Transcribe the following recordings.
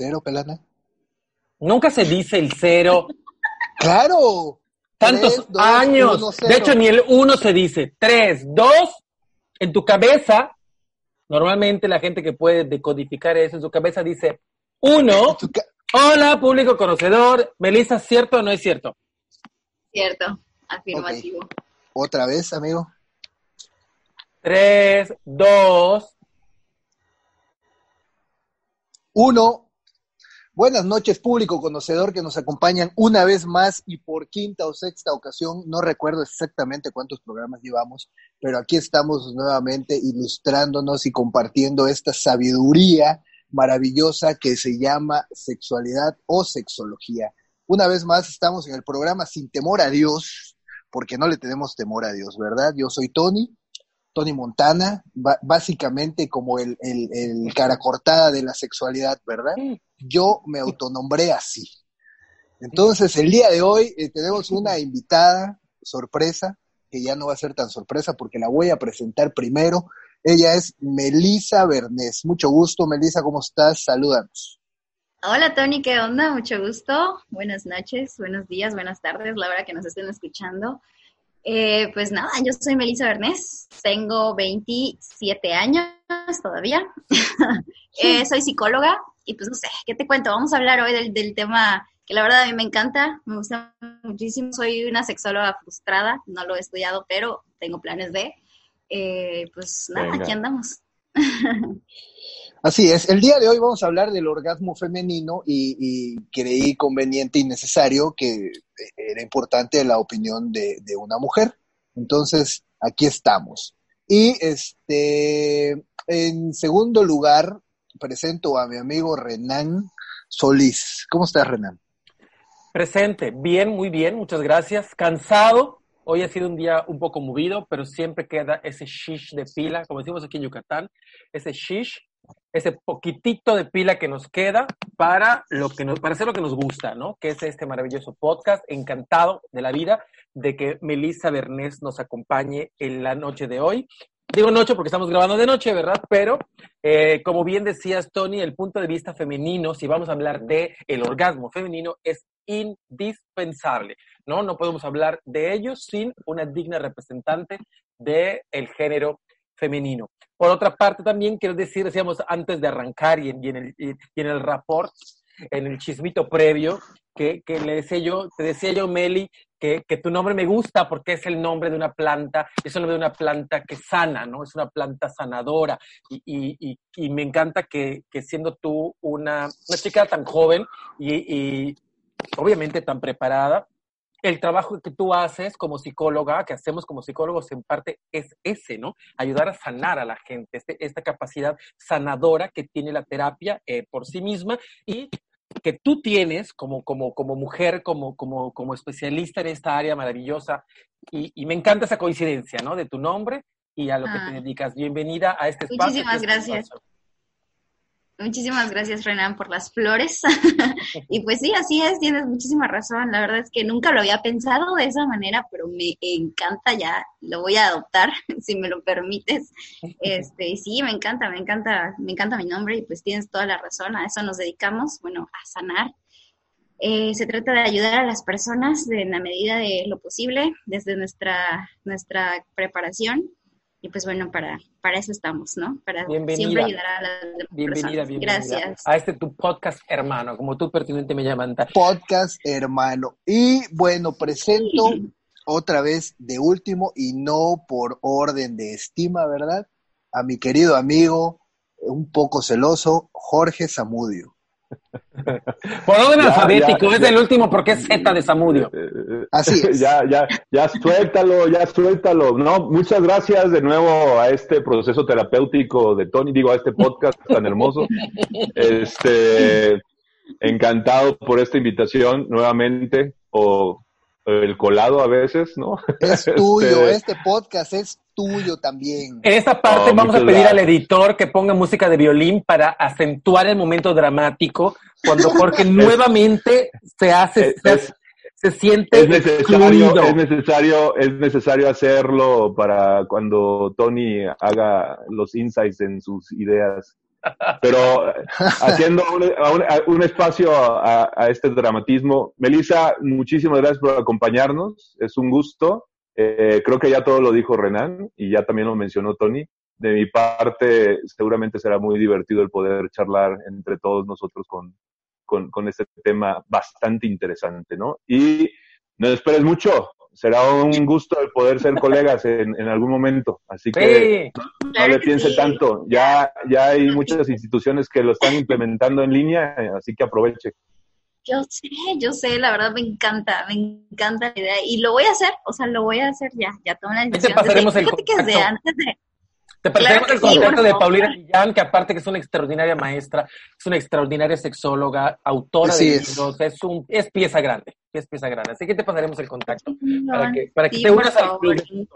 Cero, Pelana? Nunca se dice el cero. ¡Claro! Tantos Tres, dos, años. uno, de hecho, ni el uno se dice. Tres, dos, en tu cabeza. Normalmente la gente que puede decodificar eso en su cabeza dice uno. Hola, público conocedor. Melissa, ¿cierto o no es cierto? Cierto, afirmativo. Otra vez, amigo. Tres, dos. Uno. Buenas noches, público conocedor que nos acompañan una vez más y por quinta o sexta ocasión. No recuerdo exactamente cuántos programas llevamos, pero aquí estamos nuevamente ilustrándonos y compartiendo esta sabiduría maravillosa que se llama sexualidad o sexología. Una vez más estamos en el programa Sin Temor a Dios, porque no le tenemos temor a Dios, ¿verdad? Yo soy Tony, Tony Montana, básicamente como el, el, el cara cortada de la sexualidad, ¿verdad? Yo me autonombré así. Entonces, el día de hoy eh, tenemos una invitada sorpresa, que ya no va a ser tan sorpresa porque la voy a presentar primero. Ella es Melisa Bernés. Mucho gusto, Melisa, ¿cómo estás? Salúdanos. Hola Tony, ¿qué onda? Mucho gusto. Buenas noches, buenos días, buenas tardes, la hora que nos estén escuchando. Eh, pues nada, yo soy Melissa Bernés, tengo 27 años todavía. Eh, soy psicóloga y pues no sé, ¿qué te cuento? Vamos a hablar hoy del, del tema que la verdad a mí me encanta, me gusta muchísimo. Soy una sexóloga frustrada, no lo he estudiado, pero tengo planes de. Eh, pues nada, Venga. aquí andamos. Así es, el día de hoy vamos a hablar del orgasmo femenino y, y creí conveniente y necesario que era importante la opinión de, de una mujer. Entonces, aquí estamos. Y este, en segundo lugar, presento a mi amigo Renan Solís. ¿Cómo estás, Renan? Presente. Bien, muy bien. Muchas gracias. Cansado. Hoy ha sido un día un poco movido, pero siempre queda ese shish de pila, como decimos aquí en Yucatán, ese shish, ese poquitito de pila que nos queda para lo que nos, para hacer lo que nos gusta, ¿no? Que es este maravilloso podcast. Encantado de la vida de que Melissa Bernés nos acompañe en la noche de hoy. Digo noche porque estamos grabando de noche, ¿verdad? Pero eh, como bien decías, Tony, el punto de vista femenino, si vamos a hablar de el orgasmo femenino, es indispensable, ¿no? No podemos hablar de ellos sin una digna representante del género femenino. Por otra parte, también quiero decir, decíamos antes de arrancar y en, y en el, y, en el rapport, en el chismito previo, que, que, le decía yo, te decía yo, Meli, que, tu nombre me gusta porque es el nombre de una planta, es el nombre de una planta que sana, ¿no? Es una planta sanadora. Y, y, y, y me encanta que, que, siendo tú una, una chica tan joven y, obviamente tan preparada, el trabajo que tú haces como psicóloga, que hacemos como psicólogos en parte es ese, ¿no? Ayudar a sanar a la gente, este, esta capacidad sanadora que tiene la terapia eh, por sí misma y que tú tienes como, como, como mujer, como, como, como especialista en esta área maravillosa. Y, y me encanta esa coincidencia, ¿no? De tu nombre y a lo ah. que te dedicas. Bienvenida a este espacio. Muchísimas gracias. Espacio. Muchísimas gracias, Renan, por las flores. y pues sí, así es, tienes muchísima razón. La verdad es que nunca lo había pensado de esa manera, pero me encanta ya, lo voy a adoptar, si me lo permites. Este, sí, me encanta, me encanta, me encanta mi nombre y pues tienes toda la razón, a eso nos dedicamos, bueno, a sanar. Eh, se trata de ayudar a las personas en la medida de lo posible, desde nuestra, nuestra preparación y pues bueno, para, para eso estamos, ¿no? Para bienvenida. siempre ayudar a las bienvenida, personas. bienvenida. Gracias. A este tu podcast hermano, como tú pertinente me llaman. Podcast hermano. Y bueno, presento sí. otra vez de último y no por orden de estima, ¿verdad? A mi querido amigo, un poco celoso, Jorge Zamudio. Por orden alfabético, es el último porque es Z de Samudio. Eh, eh, Así es. Ya, ya, ya suéltalo, ya suéltalo. No, muchas gracias de nuevo a este proceso terapéutico de Tony, digo, a este podcast tan hermoso. Este, encantado por esta invitación nuevamente, o el colado a veces, ¿no? Es tuyo, este, este podcast es tuyo también. En esta parte oh, vamos a pedir al editor que ponga música de violín para acentuar el momento dramático cuando Jorge nuevamente se hace, se, siente es necesario, es necesario, es necesario hacerlo para cuando Tony haga los insights en sus ideas. Pero haciendo un, espacio a, este dramatismo. Melissa, muchísimas gracias por acompañarnos. Es un gusto. Eh, creo que ya todo lo dijo Renan y ya también lo mencionó Tony. De mi parte, seguramente será muy divertido el poder charlar entre todos nosotros con, con, este tema bastante interesante, ¿no? Y no esperes mucho, será un gusto el poder ser colegas en, en algún momento. Así que no, le piense tanto. Ya, ya hay muchas instituciones que lo están implementando en línea, así que aproveche. Yo sé, yo sé, la verdad me encanta, me encanta la idea y lo voy a hacer, o sea, lo voy a hacer ya, ya tomé la decisión. Te pasaremos el que desde antes de, te presentamos el contacto de Paulina Millán, que aparte que es una extraordinaria maestra, es una extraordinaria sexóloga, autora de libros, es. un, es pieza grande, es pieza grande. Así que te pasaremos el contacto para que, para que te unas al club de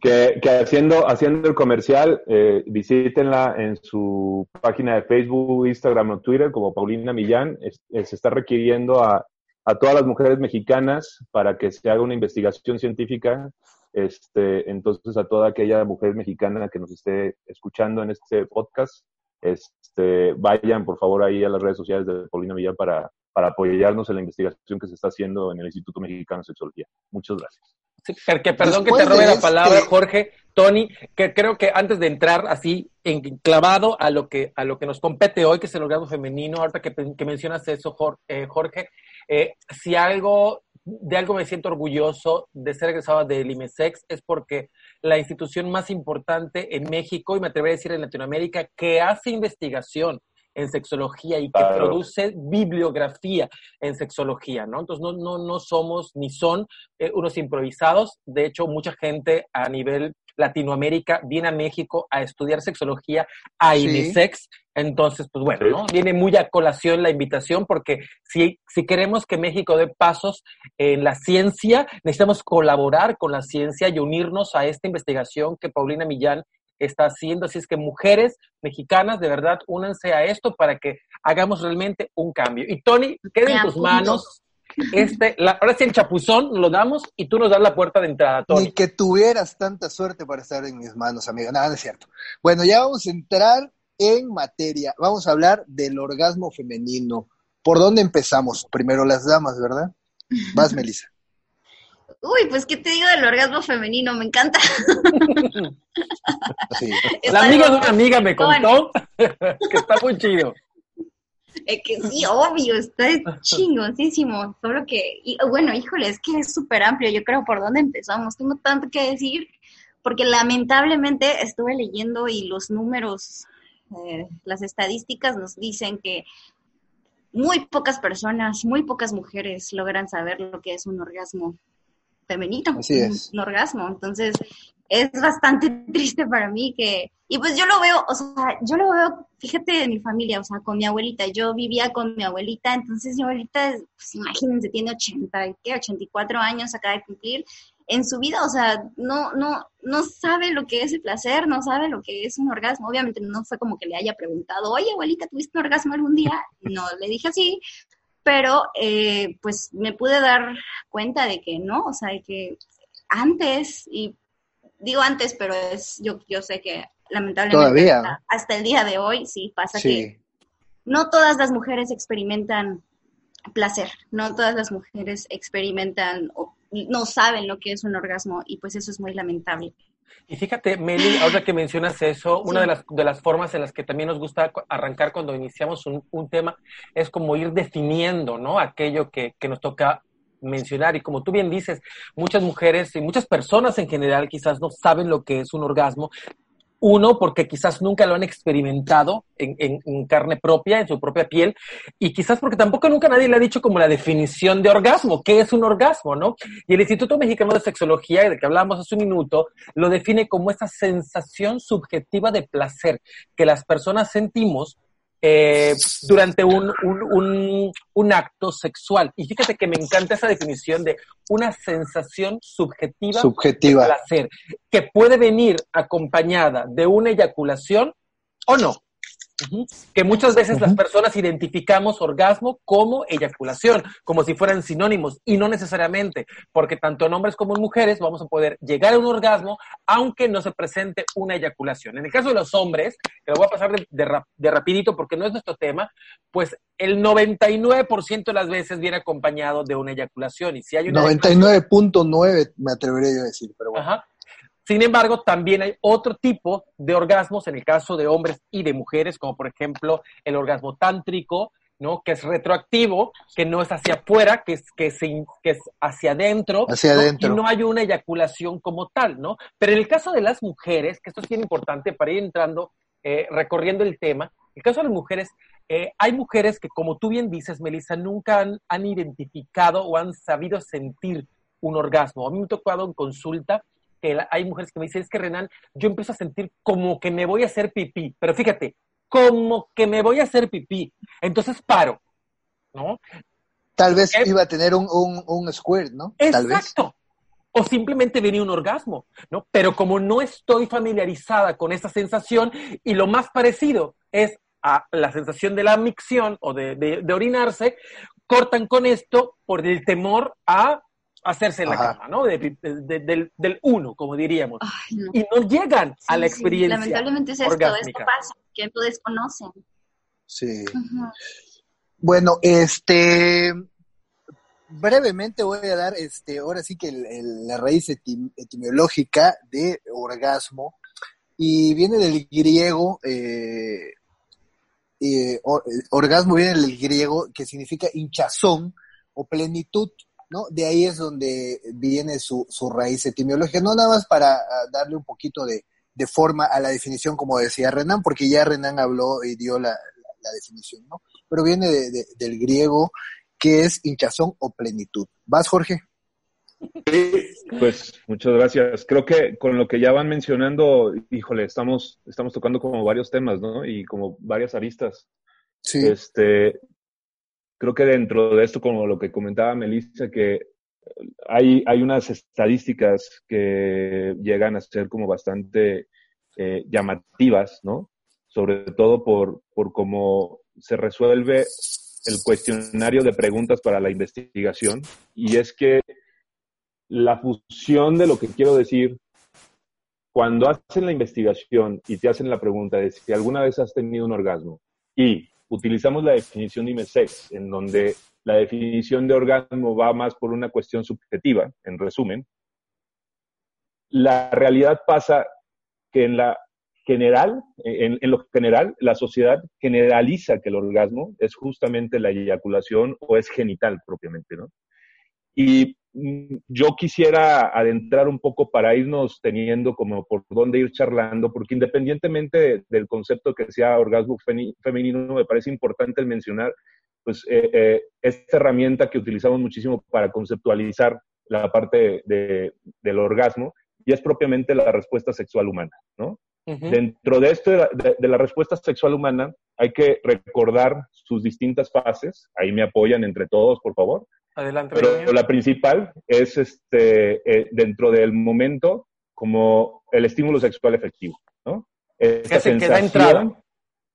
Que, que, haciendo, haciendo el comercial, eh, visítenla en su página de Facebook, Instagram o Twitter como Paulina Millán. se está requiriendo a, a todas las mujeres mexicanas para que se haga una investigación científica este, entonces, a toda aquella mujer mexicana que nos esté escuchando en este podcast, este, vayan por favor ahí a las redes sociales de Paulina Villar para, para apoyarnos en la investigación que se está haciendo en el Instituto Mexicano de Sexología. Muchas gracias. que perdón que te robe la palabra, este Jorge, Tony, que creo que antes de entrar así enclavado a lo que a lo que nos compete hoy, que es el orgasmo femenino, ahorita que, que mencionas eso, eh, Jorge, eh, si algo de algo me siento orgulloso de ser egresado del IMESEX es porque la institución más importante en México y me atrevería a decir en Latinoamérica que hace investigación en sexología y que produce bibliografía en sexología, ¿no? Entonces no, no, no somos ni son eh, unos improvisados, de hecho mucha gente a nivel Latinoamérica viene a México a estudiar sexología a IMESEX, entonces, pues bueno, ¿no? Viene muy a colación la invitación porque si, si queremos que México dé pasos en la ciencia, necesitamos colaborar con la ciencia y unirnos a esta investigación que Paulina Millán está haciendo. Así es que mujeres mexicanas, de verdad, únanse a esto para que hagamos realmente un cambio. Y Tony, queda en tus manos. Este, ahora sí el chapuzón lo damos y tú nos das la puerta de entrada, Tony. Ni que tuvieras tanta suerte para estar en mis manos, amigo. Nada, no es cierto. Bueno, ya vamos a entrar en materia. Vamos a hablar del orgasmo femenino. ¿Por dónde empezamos? Primero las damas, ¿verdad? Vas, Melissa. Uy, pues qué te digo del orgasmo femenino, me encanta. La amiga de una amiga me contó que está muy chido. Es que sí, obvio, está chingosísimo. Solo que, bueno, híjole, es que es súper amplio. Yo creo por dónde empezamos. Tengo tanto que decir, porque lamentablemente estuve leyendo y los números eh, las estadísticas nos dicen que muy pocas personas, muy pocas mujeres logran saber lo que es un orgasmo femenino, es. un, orgasmo. Entonces, es bastante triste para mí que, y pues yo lo veo, o sea, yo lo veo, fíjate, en mi familia, o sea, con mi abuelita, yo vivía con mi abuelita, entonces mi abuelita, pues imagínense, tiene 80, ¿qué? 84 años, acaba de cumplir, en su vida, o sea, no, no, no sabe lo que es el placer, no sabe lo que es un orgasmo. Obviamente no fue como que le haya preguntado, oye, abuelita, ¿tuviste un orgasmo algún día? No, le dije así, pero eh, pues me pude dar cuenta de que no, o sea, de que antes, y digo antes, pero es, yo, yo sé que lamentablemente Hasta, el día de hoy sí pasa que no todas las mujeres experimentan placer, no todas las mujeres experimentan no saben lo que es un orgasmo y pues eso es muy lamentable. Y fíjate, Meli, ahora que mencionas eso, una de, las, de las formas en las que también nos gusta arrancar cuando iniciamos un, un tema es como ir definiendo, ¿no? Aquello que, que nos toca mencionar. Y como tú bien dices, muchas mujeres y muchas personas en general quizás no saben lo que es un orgasmo, Uno, porque quizás nunca lo han experimentado en, carne propia, en su propia piel, y quizás porque tampoco nunca nadie le ha dicho como la definición de orgasmo, qué es un orgasmo, ¿no? Y el Instituto Mexicano de Sexología, de que hablábamos hace un minuto, lo define como esa sensación subjetiva de placer que las personas sentimos eh, durante un, un, un, acto sexual. Y fíjate que me encanta esa definición de una sensación subjetiva, subjetiva. de placer, que puede venir acompañada de una eyaculación o no. Que muchas veces las personas identificamos orgasmo como eyaculación, como si fueran sinónimos, y no necesariamente, porque tanto en hombres como en mujeres vamos a poder llegar a un orgasmo aunque no se presente una eyaculación. En el caso de los hombres, que lo voy a pasar de, rapidito porque no es nuestro tema, pues el 99% de las veces viene acompañado de una eyaculación. Y si hay una 99.9 me atrevería yo a decir, pero bueno. Sin embargo, también hay otro tipo de orgasmos en el caso de hombres y de mujeres, como por ejemplo el orgasmo tántrico, ¿no? Que es retroactivo, que no es hacia afuera, que es, que que es hacia adentro. Hacia adentro. Y no hay una eyaculación como tal, ¿no? Pero en el caso de las mujeres, que esto es bien importante para ir entrando, eh, recorriendo el tema, en el caso de las mujeres, eh, hay mujeres que, como tú bien dices, Melissa, nunca han, han identificado o han sabido sentir un orgasmo. A mí me ha tocado en consulta que hay mujeres que me dicen, es que Renan, yo empiezo a sentir como que me voy a hacer pipí, pero fíjate, como que me voy a hacer pipí, entonces paro, ¿no? Tal vez eh, iba a tener un, un, squirt, ¿no? Exacto. O simplemente venía un orgasmo, ¿no? Pero como no estoy familiarizada con esa sensación y lo más parecido es a la sensación de la micción o de, de orinarse, cortan con esto por el temor a hacerse en la cama, ¿no? del, uno, como diríamos. Y no llegan a la experiencia. Lamentablemente es esto, esto pasa, que no desconocen. Sí. Bueno, este brevemente voy a dar este ahora sí que la raíz etimológica de orgasmo y viene del griego eh, eh, orgasmo viene del griego que significa hinchazón o plenitud ¿no? De ahí es donde viene su, su raíz etimológica, no nada más para ah, darle un poquito de, forma a la definición, como decía Renan, porque ya Renan habló y dio la, definición, ¿no? Pero viene del griego que es hinchazón o plenitud. ¿Vas, Jorge? pues muchas gracias. Creo que con lo que ya van mencionando, híjole, estamos, estamos tocando como varios temas, ¿no? Y como varias aristas. Sí. Este, creo que dentro de esto, como lo que comentaba Melissa, que hay, hay unas estadísticas que llegan a ser como bastante eh, llamativas, ¿no? Sobre todo por, por cómo se resuelve el cuestionario de preguntas para la investigación. Y es que la fusión de lo que quiero decir, cuando hacen la investigación y te hacen la pregunta de si alguna vez has tenido un orgasmo y utilizamos la definición de IMESEX, en donde la definición de orgasmo va más por una cuestión subjetiva, en resumen, la realidad pasa que en la general, en, lo general, la sociedad generaliza que el orgasmo es justamente la eyaculación o es genital propiamente, ¿no? Y yo quisiera adentrar un poco para irnos teniendo como por dónde ir charlando, porque independientemente del concepto que sea orgasmo femenino, me parece importante el mencionar pues eh, eh, esta herramienta que utilizamos muchísimo para conceptualizar la parte de, del orgasmo y es propiamente la respuesta sexual humana, ¿no? Dentro de esto de, la respuesta sexual humana hay que recordar sus distintas fases, ahí me apoyan entre todos, por favor, Adelante. Pero la principal es este, eh, dentro del momento como el estímulo sexual efectivo, ¿no? Esta sensación, entrada.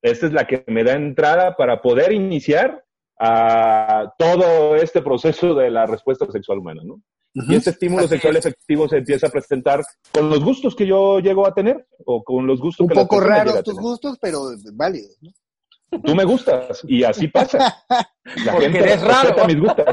Esta es la que me da entrada para poder iniciar a todo este proceso de la respuesta sexual humana, ¿no? Y este estímulo sexual efectivo se empieza a presentar con los gustos que yo llego a tener o con los gustos Un que Un poco raros tus gustos, pero válidos, ¿no? Tú me gustas y así pasa. La Porque gente eres raro. mis gustos.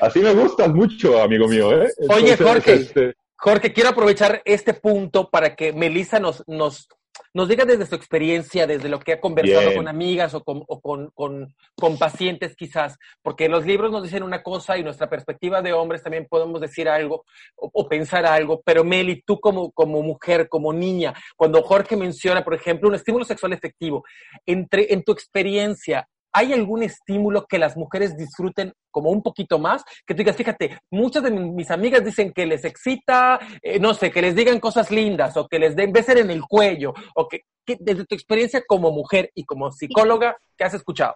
así me gustas mucho, amigo mío. ¿eh? Oye, Jorge, este... Jorge, quiero aprovechar este punto para que Melissa nos, nos, nos diga desde su experiencia, desde lo que ha conversado con amigas o, con, con, pacientes quizás, porque los libros nos dicen una cosa y nuestra perspectiva de hombres también podemos decir algo o, pensar algo, pero Meli, tú como, como mujer, como niña, cuando Jorge menciona, por ejemplo, un estímulo sexual efectivo, entre, en tu experiencia, ¿hay algún estímulo que las mujeres disfruten como un poquito más? Que tú digas, fíjate, muchas de mis amigas dicen que les excita, eh, no sé, que les digan cosas lindas o que les den besos en el cuello o que, desde tu experiencia como mujer y como psicóloga, ¿qué has escuchado?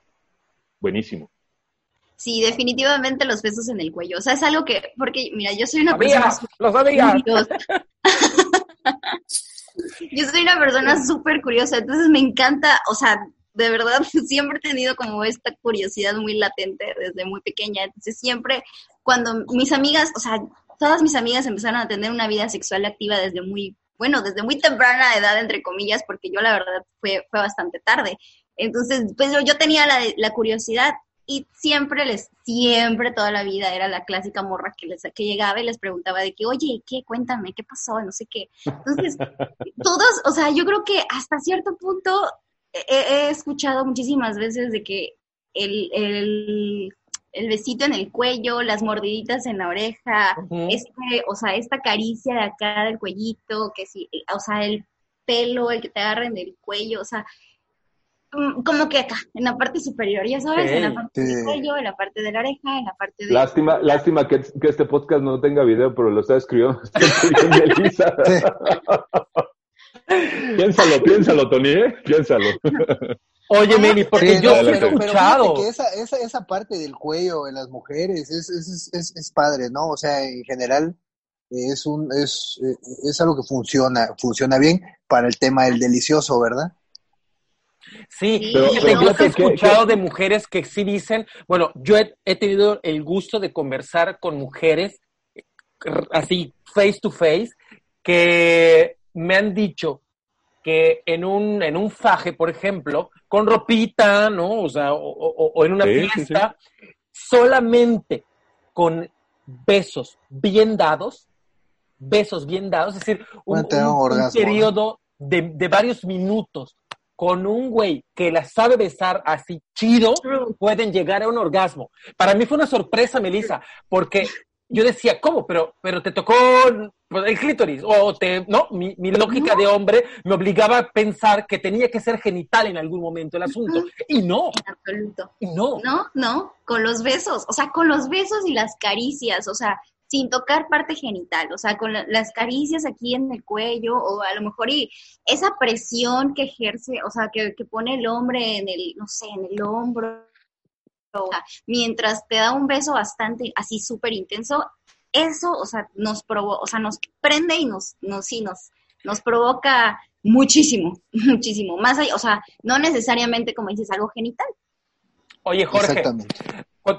Buenísimo. Sí, definitivamente los besos en el cuello. O sea, es algo que, porque, mira, yo soy una persona... ¡Los sabía! yo soy una persona súper curiosa, entonces me encanta, o sea, de verdad siempre he tenido como esta curiosidad muy latente desde muy pequeña. Entonces siempre cuando mis amigas, o sea, todas mis amigas empezaron a tener una vida sexual activa desde muy, bueno, desde muy temprana edad, entre comillas, porque yo la verdad fue, fue bastante tarde. Entonces, pues yo, yo tenía la, la curiosidad y siempre les, siempre toda la vida era la clásica morra que les que llegaba y les preguntaba de que, oye, ¿qué? Cuéntame, ¿qué pasó? No sé qué. Entonces, todos, o sea, yo creo que hasta cierto punto he, escuchado muchísimas veces de que el, el, el, besito en el cuello, las mordiditas en la oreja, este, o sea, esta caricia de acá del cuellito, que sí, o sea, el pelo, el que te agarra en el cuello, o sea, mm, como que acá, en la parte superior, ya sabes, en la parte del cuello, en la parte de la oreja, en la parte de... Lástima, lástima que, que este podcast no tenga video, pero lo está escribiendo, piénsalo, piénsalo, Tony, ¿eh? Piénsalo. Oye, Meli, porque yo he escuchado. que esa, esa, esa, parte del cuello en las mujeres es, es, es, es, padre, ¿no? O sea, en general es, un, es, es algo que funciona, funciona bien para el tema del delicioso, ¿verdad? Sí, pero, yo he escuchado de mujeres que sí dicen, bueno, yo he, he, tenido el gusto de conversar con mujeres así face to face que me han dicho que en un, en un faje, por ejemplo, con ropita, ¿no? O sea, o, en una fiesta, solamente con besos bien dados, besos bien dados, es decir, un, periodo de, de, varios minutos con un güey que la sabe besar así chido, pueden llegar a un orgasmo. Para mí fue una sorpresa, Melissa, porque yo decía, ¿cómo? Pero, pero te tocó el clítoris, o te, no, mi, lógica de hombre me obligaba a pensar que tenía que ser genital en algún momento el asunto, y no. En absoluto. Y no. No, no, con los besos, o sea, con los besos y las caricias, o sea, sin tocar parte genital, o sea, con las caricias aquí en el cuello, o a lo mejor y esa presión que ejerce, o sea, que, que pone el hombre en el, no sé, en el hombro, mientras te da un beso bastante así súper intenso, eso, o sea, nos provo o sea, nos prende y nos, nos, sí, nos, nos provoca muchísimo, muchísimo. Más allá, o sea, no necesariamente, como dices, algo genital. Oye, Jorge,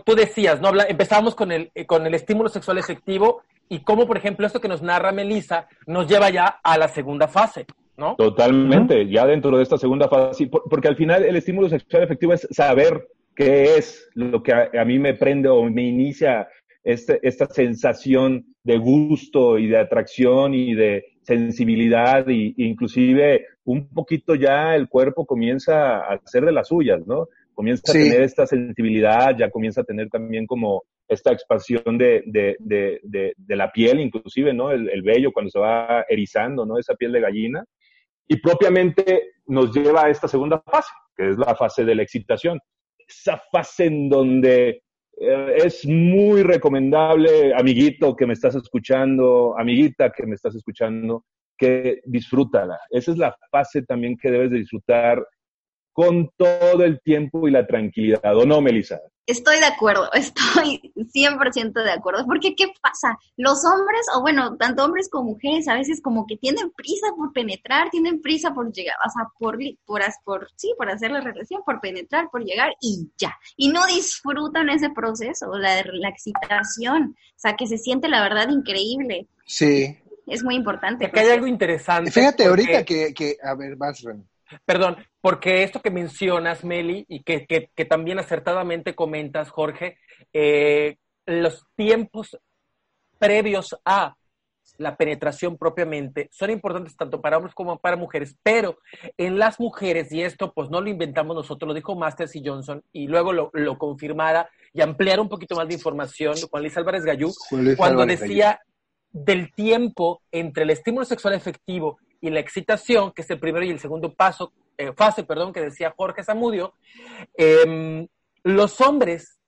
tú decías, ¿no? Empezamos con el, con el estímulo sexual efectivo y cómo, por ejemplo, esto que nos narra Melissa nos lleva ya a la segunda fase. ¿No? Totalmente, ya dentro de esta segunda fase, porque al final el estímulo sexual efectivo es saber qué es lo que a, mí me prende o me inicia este, esta sensación de gusto y de atracción y de sensibilidad y, inclusive un poquito ya el cuerpo comienza a hacer de las suyas, ¿no? Comienza a tener esta sensibilidad, ya comienza a tener también como esta expansión de, de, de, de la piel, inclusive, ¿no? El, el, vello cuando se va erizando, ¿no? Esa piel de gallina. Y propiamente nos lleva a esta segunda fase, que es la fase de la excitación esa fase en donde eh, es muy recomendable, amiguito que me estás escuchando, amiguita que me estás escuchando, que disfrútala. Esa es la fase también que debes de disfrutar con todo el tiempo y la tranquilidad, ¿o no, Melissa? Estoy de acuerdo, estoy 100% de acuerdo, porque ¿qué pasa? Los hombres, o bueno, tanto hombres como mujeres, a veces como que tienen prisa por penetrar, tienen prisa por llegar, o sea, por, por, por sí, por hacer la relación, por penetrar, por llegar y ya. Y no disfrutan ese proceso, la, la excitación, o sea, que se siente la verdad increíble. Sí. Es muy importante. Acá hay algo interesante. Fíjate ahorita que, que, a ver, vas, Ren. Perdón, porque esto que mencionas, Meli, y que, que, también acertadamente comentas, Jorge, eh, los tiempos previos a la penetración propiamente, son importantes tanto para hombres como para mujeres, pero en las mujeres, y esto pues no lo inventamos nosotros, lo dijo Masters y Johnson, y luego lo, lo confirmara y ampliar un poquito más de información, Juan Luis Álvarez Gallú, cuando decía del tiempo entre el estímulo sexual efectivo y la excitación, que es el primero y el segundo paso, eh, fase, perdón, que decía Jorge Zamudio, em, los hombres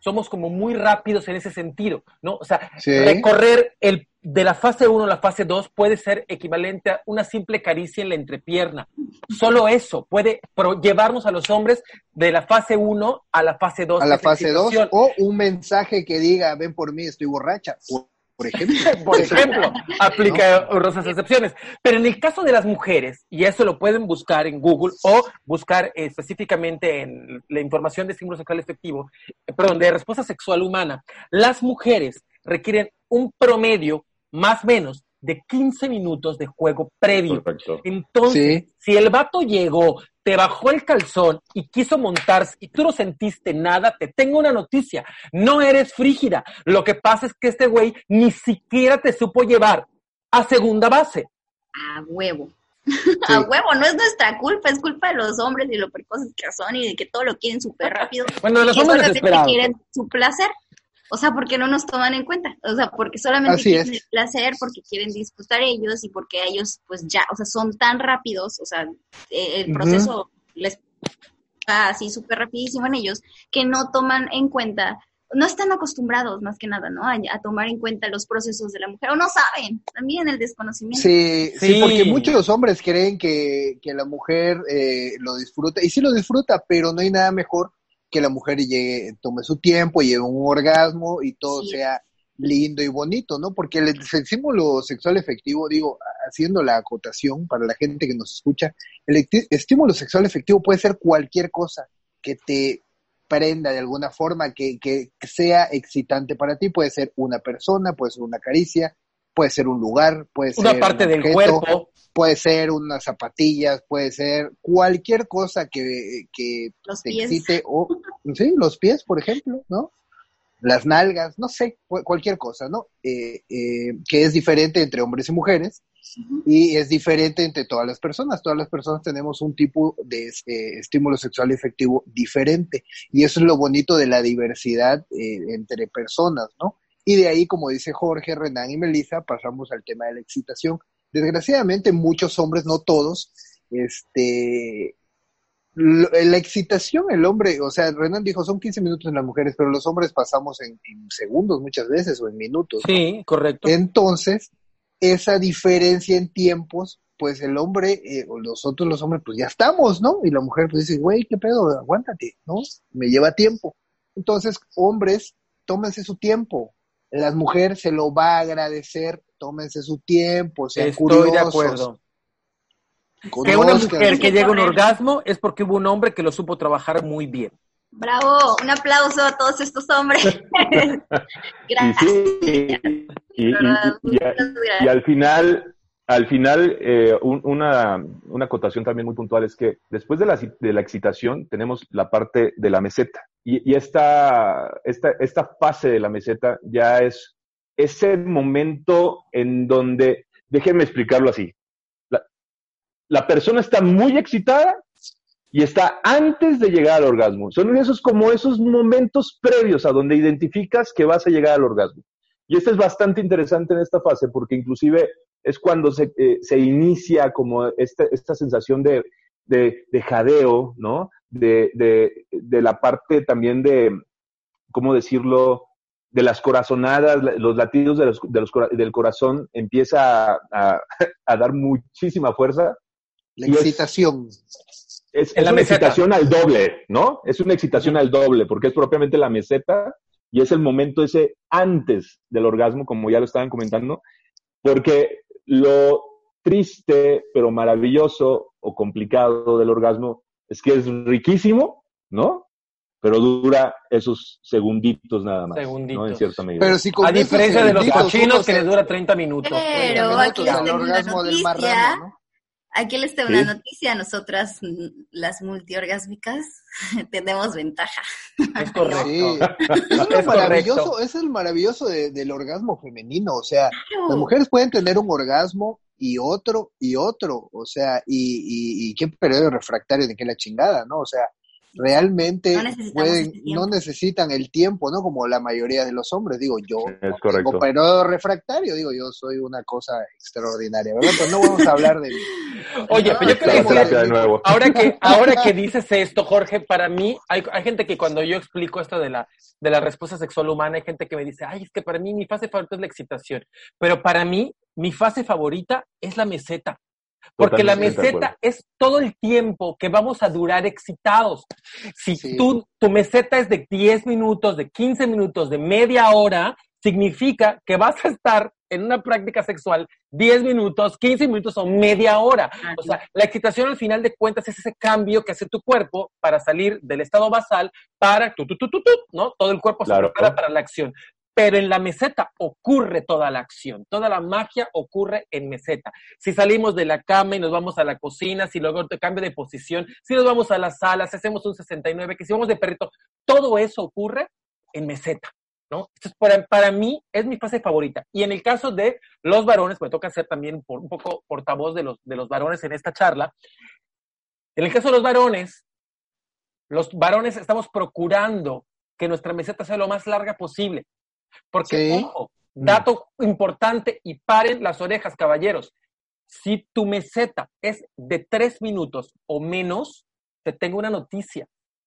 somos como muy rápidos en ese sentido, ¿no? O sea, recorrer el, de la fase 1 a la fase 2 puede ser equivalente a una simple caricia en la entrepierna. Solo eso puede llevarnos a los hombres de la fase 1 a la fase 2. A la fase 2 o un mensaje que diga, ven por mí, estoy borracha por ejemplo. por ejemplo, aplica honrosas excepciones. Pero en el caso de las mujeres, y eso lo pueden buscar en Google o buscar específicamente en la información de estímulo sexual efectivo, eh, perdón, de respuesta sexual humana, las mujeres requieren un promedio más o menos de 15 minutos de juego previo. Entonces, si el vato llegó, te bajó el calzón y quiso montarse y tú no sentiste nada, te tengo una noticia, no eres frígida. Lo que pasa es que este güey ni siquiera te supo llevar a segunda base. A huevo. A huevo, no es nuestra culpa, es culpa de los hombres y lo precoces que son y de que todo lo quieren súper rápido. Bueno, los hombres quieren su placer. O sea, porque no nos toman en cuenta. O sea, porque solamente quieren el placer, porque quieren disfrutar ellos y porque ellos, pues ya, o sea, son tan rápidos, o sea, eh, el proceso les va así súper rapidísimo en ellos, que no toman en cuenta, no están acostumbrados más que nada, ¿no? A, tomar en cuenta los procesos de la mujer, o no saben, también el desconocimiento. Sí, sí, porque muchos hombres creen que, que la mujer eh, lo disfruta, y sí lo disfruta, pero no hay nada mejor que la mujer llegue, tome su tiempo, lleve un orgasmo y todo sea lindo y bonito, ¿no? Porque el, estímulo sexual efectivo, digo, haciendo la acotación para la gente que nos escucha, el estímulo sexual efectivo puede ser cualquier cosa que te prenda de alguna forma, que, que sea excitante para ti, puede ser una persona, puede ser una caricia, puede ser un lugar, puede ser una parte del cuerpo, puede ser unas zapatillas, puede ser cualquier cosa que, que te excite, o sí, los pies, por ejemplo, ¿no? Las nalgas, no sé, cualquier cosa, ¿no? Eh, eh, que es diferente entre hombres y mujeres y es diferente entre todas las personas. Todas las personas tenemos un tipo de eh, estímulo sexual efectivo diferente y eso es lo bonito de la diversidad entre personas, ¿no? Y de ahí, como dice Jorge, Renan y Melissa, pasamos al tema de la excitación. Desgraciadamente, muchos hombres, no todos, este, la excitación, el hombre, o sea, Renan dijo, son 15 minutos en las mujeres, pero los hombres pasamos en, segundos muchas veces o en minutos. Sí, correcto. Entonces, esa diferencia en tiempos, pues el hombre, eh, o nosotros los hombres, pues ya estamos, ¿no? Y la mujer pues dice, güey, ¿qué pedo? Aguántate, ¿no? Me lleva tiempo. Entonces, hombres, tómense su tiempo, las mujeres se lo va a agradecer, tómense su tiempo, sean Estoy de acuerdo. que una mujer que llega a un orgasmo es porque hubo un hombre que lo supo trabajar muy bien. Bravo, un aplauso a todos estos hombres. Gracias. Y, y, al final, al final eh, una, una acotación también muy puntual es que después de la, de la excitación tenemos la parte de la meseta. Y, esta, esta, esta fase de la meseta ya es ese momento en donde, déjenme explicarlo así, la, la persona está muy excitada y está antes de llegar al orgasmo. Son esos como esos momentos previos a donde identificas que vas a llegar al orgasmo. Y esto es bastante interesante en esta fase porque inclusive es cuando se, eh, se inicia como esta, esta sensación de, de, jadeo, ¿no? De, de, la parte también de, ¿cómo decirlo? De las corazonadas, los latidos de los, de los del corazón empieza a, a, dar muchísima fuerza. La excitación. Es, es, una excitación al doble, ¿no? Es una excitación al doble, porque es propiamente la meseta y es el momento ese antes del orgasmo, como ya lo estaban comentando, porque lo triste, pero maravilloso o complicado del orgasmo es que es riquísimo, ¿no? Pero dura esos segunditos nada más. Segunditos. ¿no? En cierta medida. Pero si a diferencia de los cochinos que les dura 30 minutos. Pero aquí el orgasmo del marrano, ¿no? Aquí les tengo una noticia. Nosotras, mm, las multiorgásmicas, tenemos ventaja. Es correcto. Es, maravilloso, es el maravilloso del orgasmo femenino. O sea, las mujeres pueden tener un orgasmo y otro y otro. O sea, y, y, y qué periodo refractario de qué la chingada, ¿no? O sea, realmente no pueden, no necesitan el tiempo, ¿no? Como la mayoría de los hombres, digo yo, es correcto. periodo refractario, digo yo soy una cosa extraordinaria, ¿verdad? Pero no vamos a hablar de Oye, pero yo creo que ahora que ahora que dices esto, Jorge, para mí hay, hay gente que cuando yo explico esto de la de la respuesta sexual humana, hay gente que me dice, "Ay, es que para mí mi fase favorita es la excitación." Pero para mí mi fase favorita es la meseta. Porque la meseta es todo el tiempo que vamos a durar excitados. Si tú, tu meseta es de 10 minutos, de 15 minutos, de media hora, significa que vas a estar en una práctica sexual 10 minutos, 15 minutos o media hora. O sea, la excitación al final de cuentas es ese cambio que hace tu cuerpo para salir del estado basal para tu, tu, tu, tu, ¿no? Todo el cuerpo se prepara para la acción. Pero en la meseta ocurre toda la acción, toda la magia ocurre en meseta. Si salimos de la cama y nos vamos a la cocina, si luego te cambio de posición, si nos vamos a la sala, si hacemos un 69, que si vamos de perrito, todo eso ocurre en meseta. ¿no? Entonces, para, para, mí es mi fase favorita. Y en el caso de los varones, me toca ser también por, un poco portavoz de los, de los varones en esta charla. En el caso de los varones, los varones estamos procurando que nuestra meseta sea lo más larga posible. Porque, ojo, mm. dato importante y paren las orejas, caballeros. Si tu meseta es de tres minutos o menos, te tengo una noticia.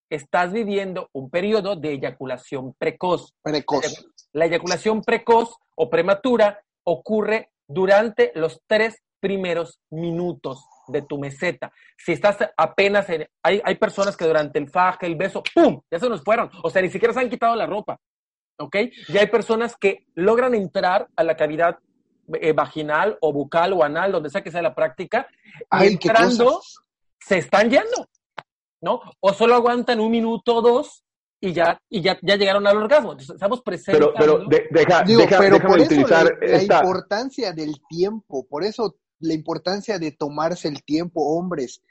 Estás viviendo un periodo de eyaculación precoz. Precoz. La eyaculación precoz o prematura ocurre durante los tres primeros minutos de tu meseta. Si estás apenas en... Hay, hay personas que durante el faje, el beso, ¡pum! Ya se nos fueron. O sea, ni siquiera se han quitado la ropa. ¿Ok? Y hay personas que logran entrar a la cavidad eh, vaginal o bucal o anal, donde sea que sea la práctica, y entrando se están yendo, ¿no? O solo aguantan un minuto o dos y ya, y ya, ya llegaron al orgasmo. Entonces, estamos presentes. Pero, pero deja, pero por eso utilizar la, la importancia del tiempo, por eso la importancia de tomarse el tiempo, hombres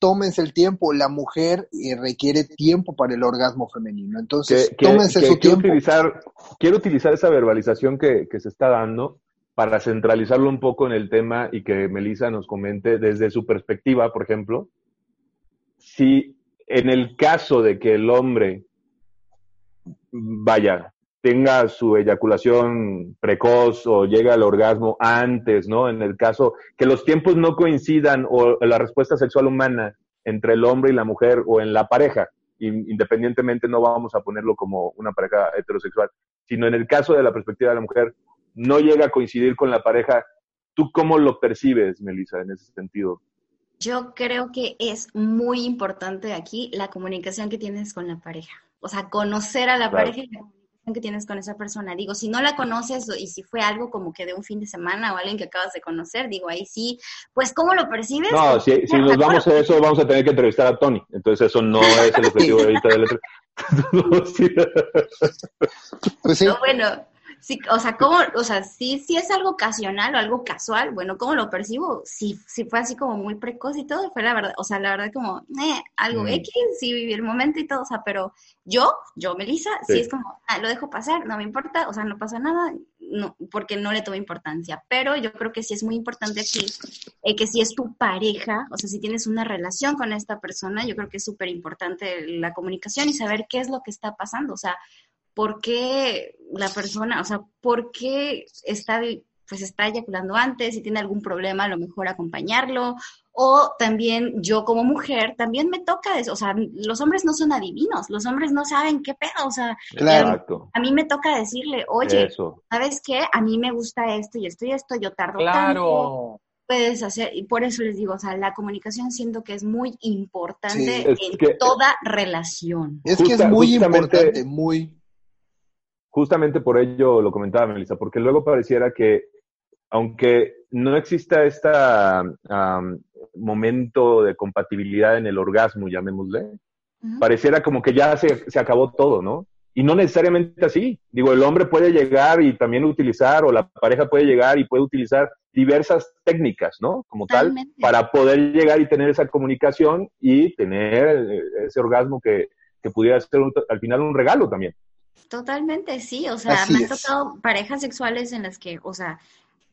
tómense el tiempo. La mujer eh, requiere tiempo para el orgasmo femenino. Entonces, tómense su quiero tiempo. Utilizar, quiero utilizar esa verbalización que, que, se está dando para centralizarlo un poco en el tema y que Melissa nos comente desde su perspectiva, por ejemplo, si en el caso de que el hombre vaya, tenga su eyaculación precoz o llegue al orgasmo antes, ¿no? En el caso que los tiempos no coincidan o la respuesta sexual humana entre el hombre y la mujer o en la pareja, independientemente no vamos a ponerlo como una pareja heterosexual, sino en el caso de la perspectiva de la mujer, no llega a coincidir con la pareja. ¿Tú cómo lo percibes, Melissa, en ese sentido? Yo creo que es muy importante aquí la comunicación que tienes con la pareja. O sea, conocer a la pareja y la que tienes con esa persona. Digo, si no la conoces y si fue algo como que de un fin de semana o alguien que acabas de conocer, digo, ahí sí, pues ¿cómo lo percibes? No, si, si nos vamos a eso, vamos a tener que entrevistar a Tony. Entonces eso no es el objetivo ahorita del pues sí. no, bueno, sí, o sea, ¿cómo, o sea, si, si es algo ocasional o algo casual, bueno, ¿cómo lo percibo? Si, si fue así como muy precoz y todo, fue la verdad, o sea, la verdad como, eh, algo mm. X, sí viví el momento y todo, o sea, pero yo, yo, Melissa, sí, es como, ah, lo dejo pasar, no me importa, o sea, no pasa nada, no, porque no le tomo importancia, pero yo creo que sí es muy importante aquí, eh, que si es tu pareja, o sea, si tienes una relación con esta persona, yo creo que es súper importante la comunicación y saber qué es lo que está pasando, o sea, por qué la persona, o sea, por qué está, pues está eyaculando antes, si tiene algún problema, a lo mejor acompañarlo. O también yo como mujer, también me toca eso, o sea, los hombres no son adivinos, los hombres no saben qué pedo, o sea, a, mí me toca decirle, oye, ¿sabes qué? A mí me gusta esto y esto y esto, yo tardo claro. puedes hacer, y por eso les digo, o sea, la comunicación siento que es muy importante en toda relación. Es que es muy importante, muy, justamente por ello lo comentaba Melissa, porque luego pareciera que aunque no exista este momento de compatibilidad en el orgasmo, llamémosle, pareciera como que ya se, se, acabó todo, ¿no? Y no necesariamente así. Digo, el hombre puede llegar y también utilizar, o la pareja puede llegar y puede utilizar diversas técnicas, ¿no? Como tal, para poder llegar y tener esa comunicación y tener eh, ese orgasmo que, que pudiera ser al final un regalo también. Totalmente, sí. O sea, me han tocado parejas sexuales en las que, o sea,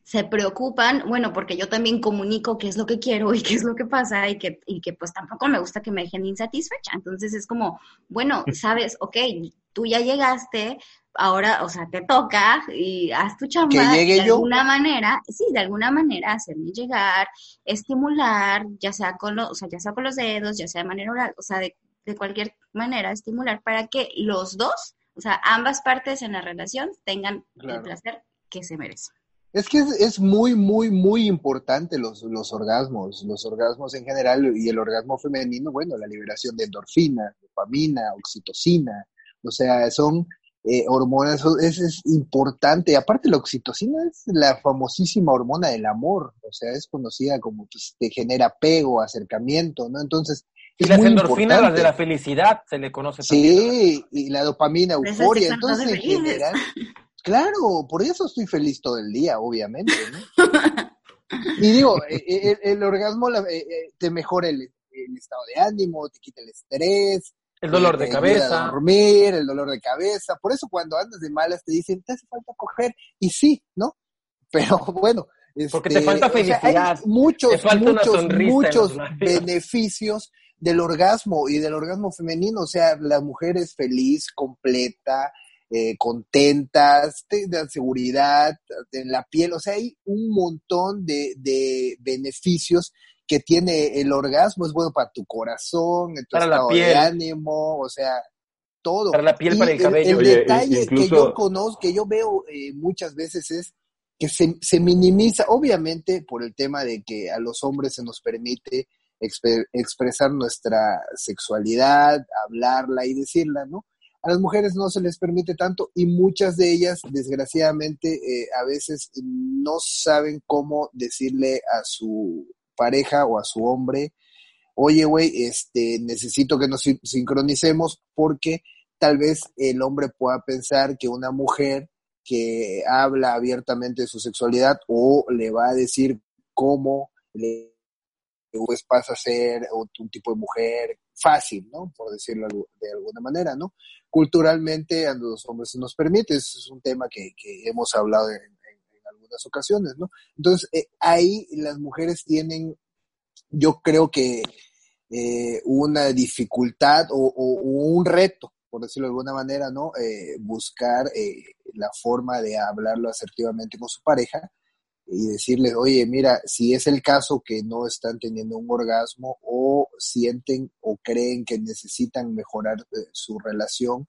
se preocupan, bueno, porque yo también comunico qué es lo que quiero y qué es lo que pasa y que, y que pues tampoco me gusta que me dejen insatisfecha. Entonces es como, bueno, sabes, ok, tú ya llegaste, ahora, o sea, te toca y haz tu chamba de alguna manera, sí, de alguna manera hacerme llegar, estimular, ya sea con los, o sea, ya sea con los dedos, ya sea de manera oral, o sea, de, de cualquier manera estimular para que los dos o sea, ambas partes en la relación tengan el placer que se merecen. Es que es, muy, muy, muy importante los, los orgasmos, los orgasmos en general y el orgasmo femenino, bueno, la liberación de endorfina, dopamina, oxitocina, o sea, son eh, hormonas, es, es importante. Aparte, la oxitocina es la famosísima hormona del amor, o sea, es conocida como que te genera apego, acercamiento, ¿no? Entonces, y las endorfinas, las de la felicidad, se le conoce Sí, y la dopamina, euforia. Entonces, en general, claro, por eso estoy feliz todo el día, obviamente. ¿no? y digo, e, e, el, orgasmo e, te mejora el, estado de ánimo, te quita el estrés. El dolor de cabeza. dormir, el dolor de cabeza. Por eso cuando andas de malas te dicen, te hace falta coger. Y sí, ¿no? Pero bueno, porque te este, falta felicidad. muchos, muchos, muchos beneficios del orgasmo y del orgasmo femenino. O sea, la mujer es feliz, completa, eh, contentas, de, seguridad en la piel. O sea, hay un montón de, de beneficios que tiene el orgasmo. Es bueno para tu corazón, tu para estado de ánimo, o sea, todo. Para la piel, para el cabello. El, detalle que yo conozco, que yo veo eh, muchas veces es que se, se, minimiza, obviamente por el tema de que a los hombres se nos permite expresar nuestra sexualidad, hablarla y decirla, ¿no? A las mujeres no se les permite tanto y muchas de ellas, desgraciadamente, eh, a veces no saben cómo decirle a su pareja o a su hombre, oye, güey, este, necesito que nos sincronicemos porque tal vez el hombre pueda pensar que una mujer que habla abiertamente de su sexualidad o le va a decir cómo le pues pasa a ser un tipo de mujer fácil, ¿no? Por decirlo de alguna manera, ¿no? Culturalmente a los hombres se nos permite, es un tema que, hemos hablado en, algunas ocasiones, ¿no? Entonces, eh, ahí las mujeres tienen, yo creo que eh, una dificultad o, un reto, por decirlo de alguna manera, ¿no? Eh, buscar la forma de hablarlo asertivamente con su pareja y decirles, oye, mira, si es el caso que no están teniendo un orgasmo o sienten o creen que necesitan mejorar eh, su relación,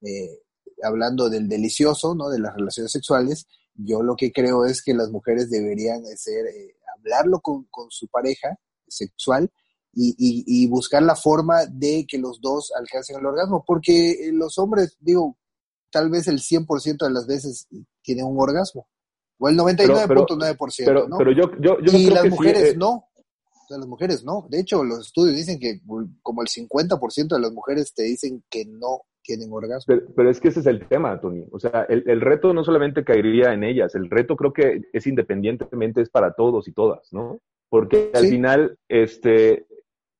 eh, hablando del delicioso, ¿no? De las relaciones sexuales, yo lo que creo es que las mujeres deberían hacer, eh, hablarlo con, su pareja sexual y, y, buscar la forma de que los dos alcancen el orgasmo, porque los hombres, digo, tal vez el 100% de las veces tienen un orgasmo, o el 99.9%, pero, ¿no? Pero yo, yo, yo y las mujeres eh, no. las mujeres no. De hecho, los estudios dicen que como el 50% de las mujeres te dicen que no tienen orgasmo. Pero, es que ese es el tema, Tony. O sea, el, el, reto no solamente caería en ellas, el reto creo que es independientemente, es para todos y todas, ¿no? Porque al final, este,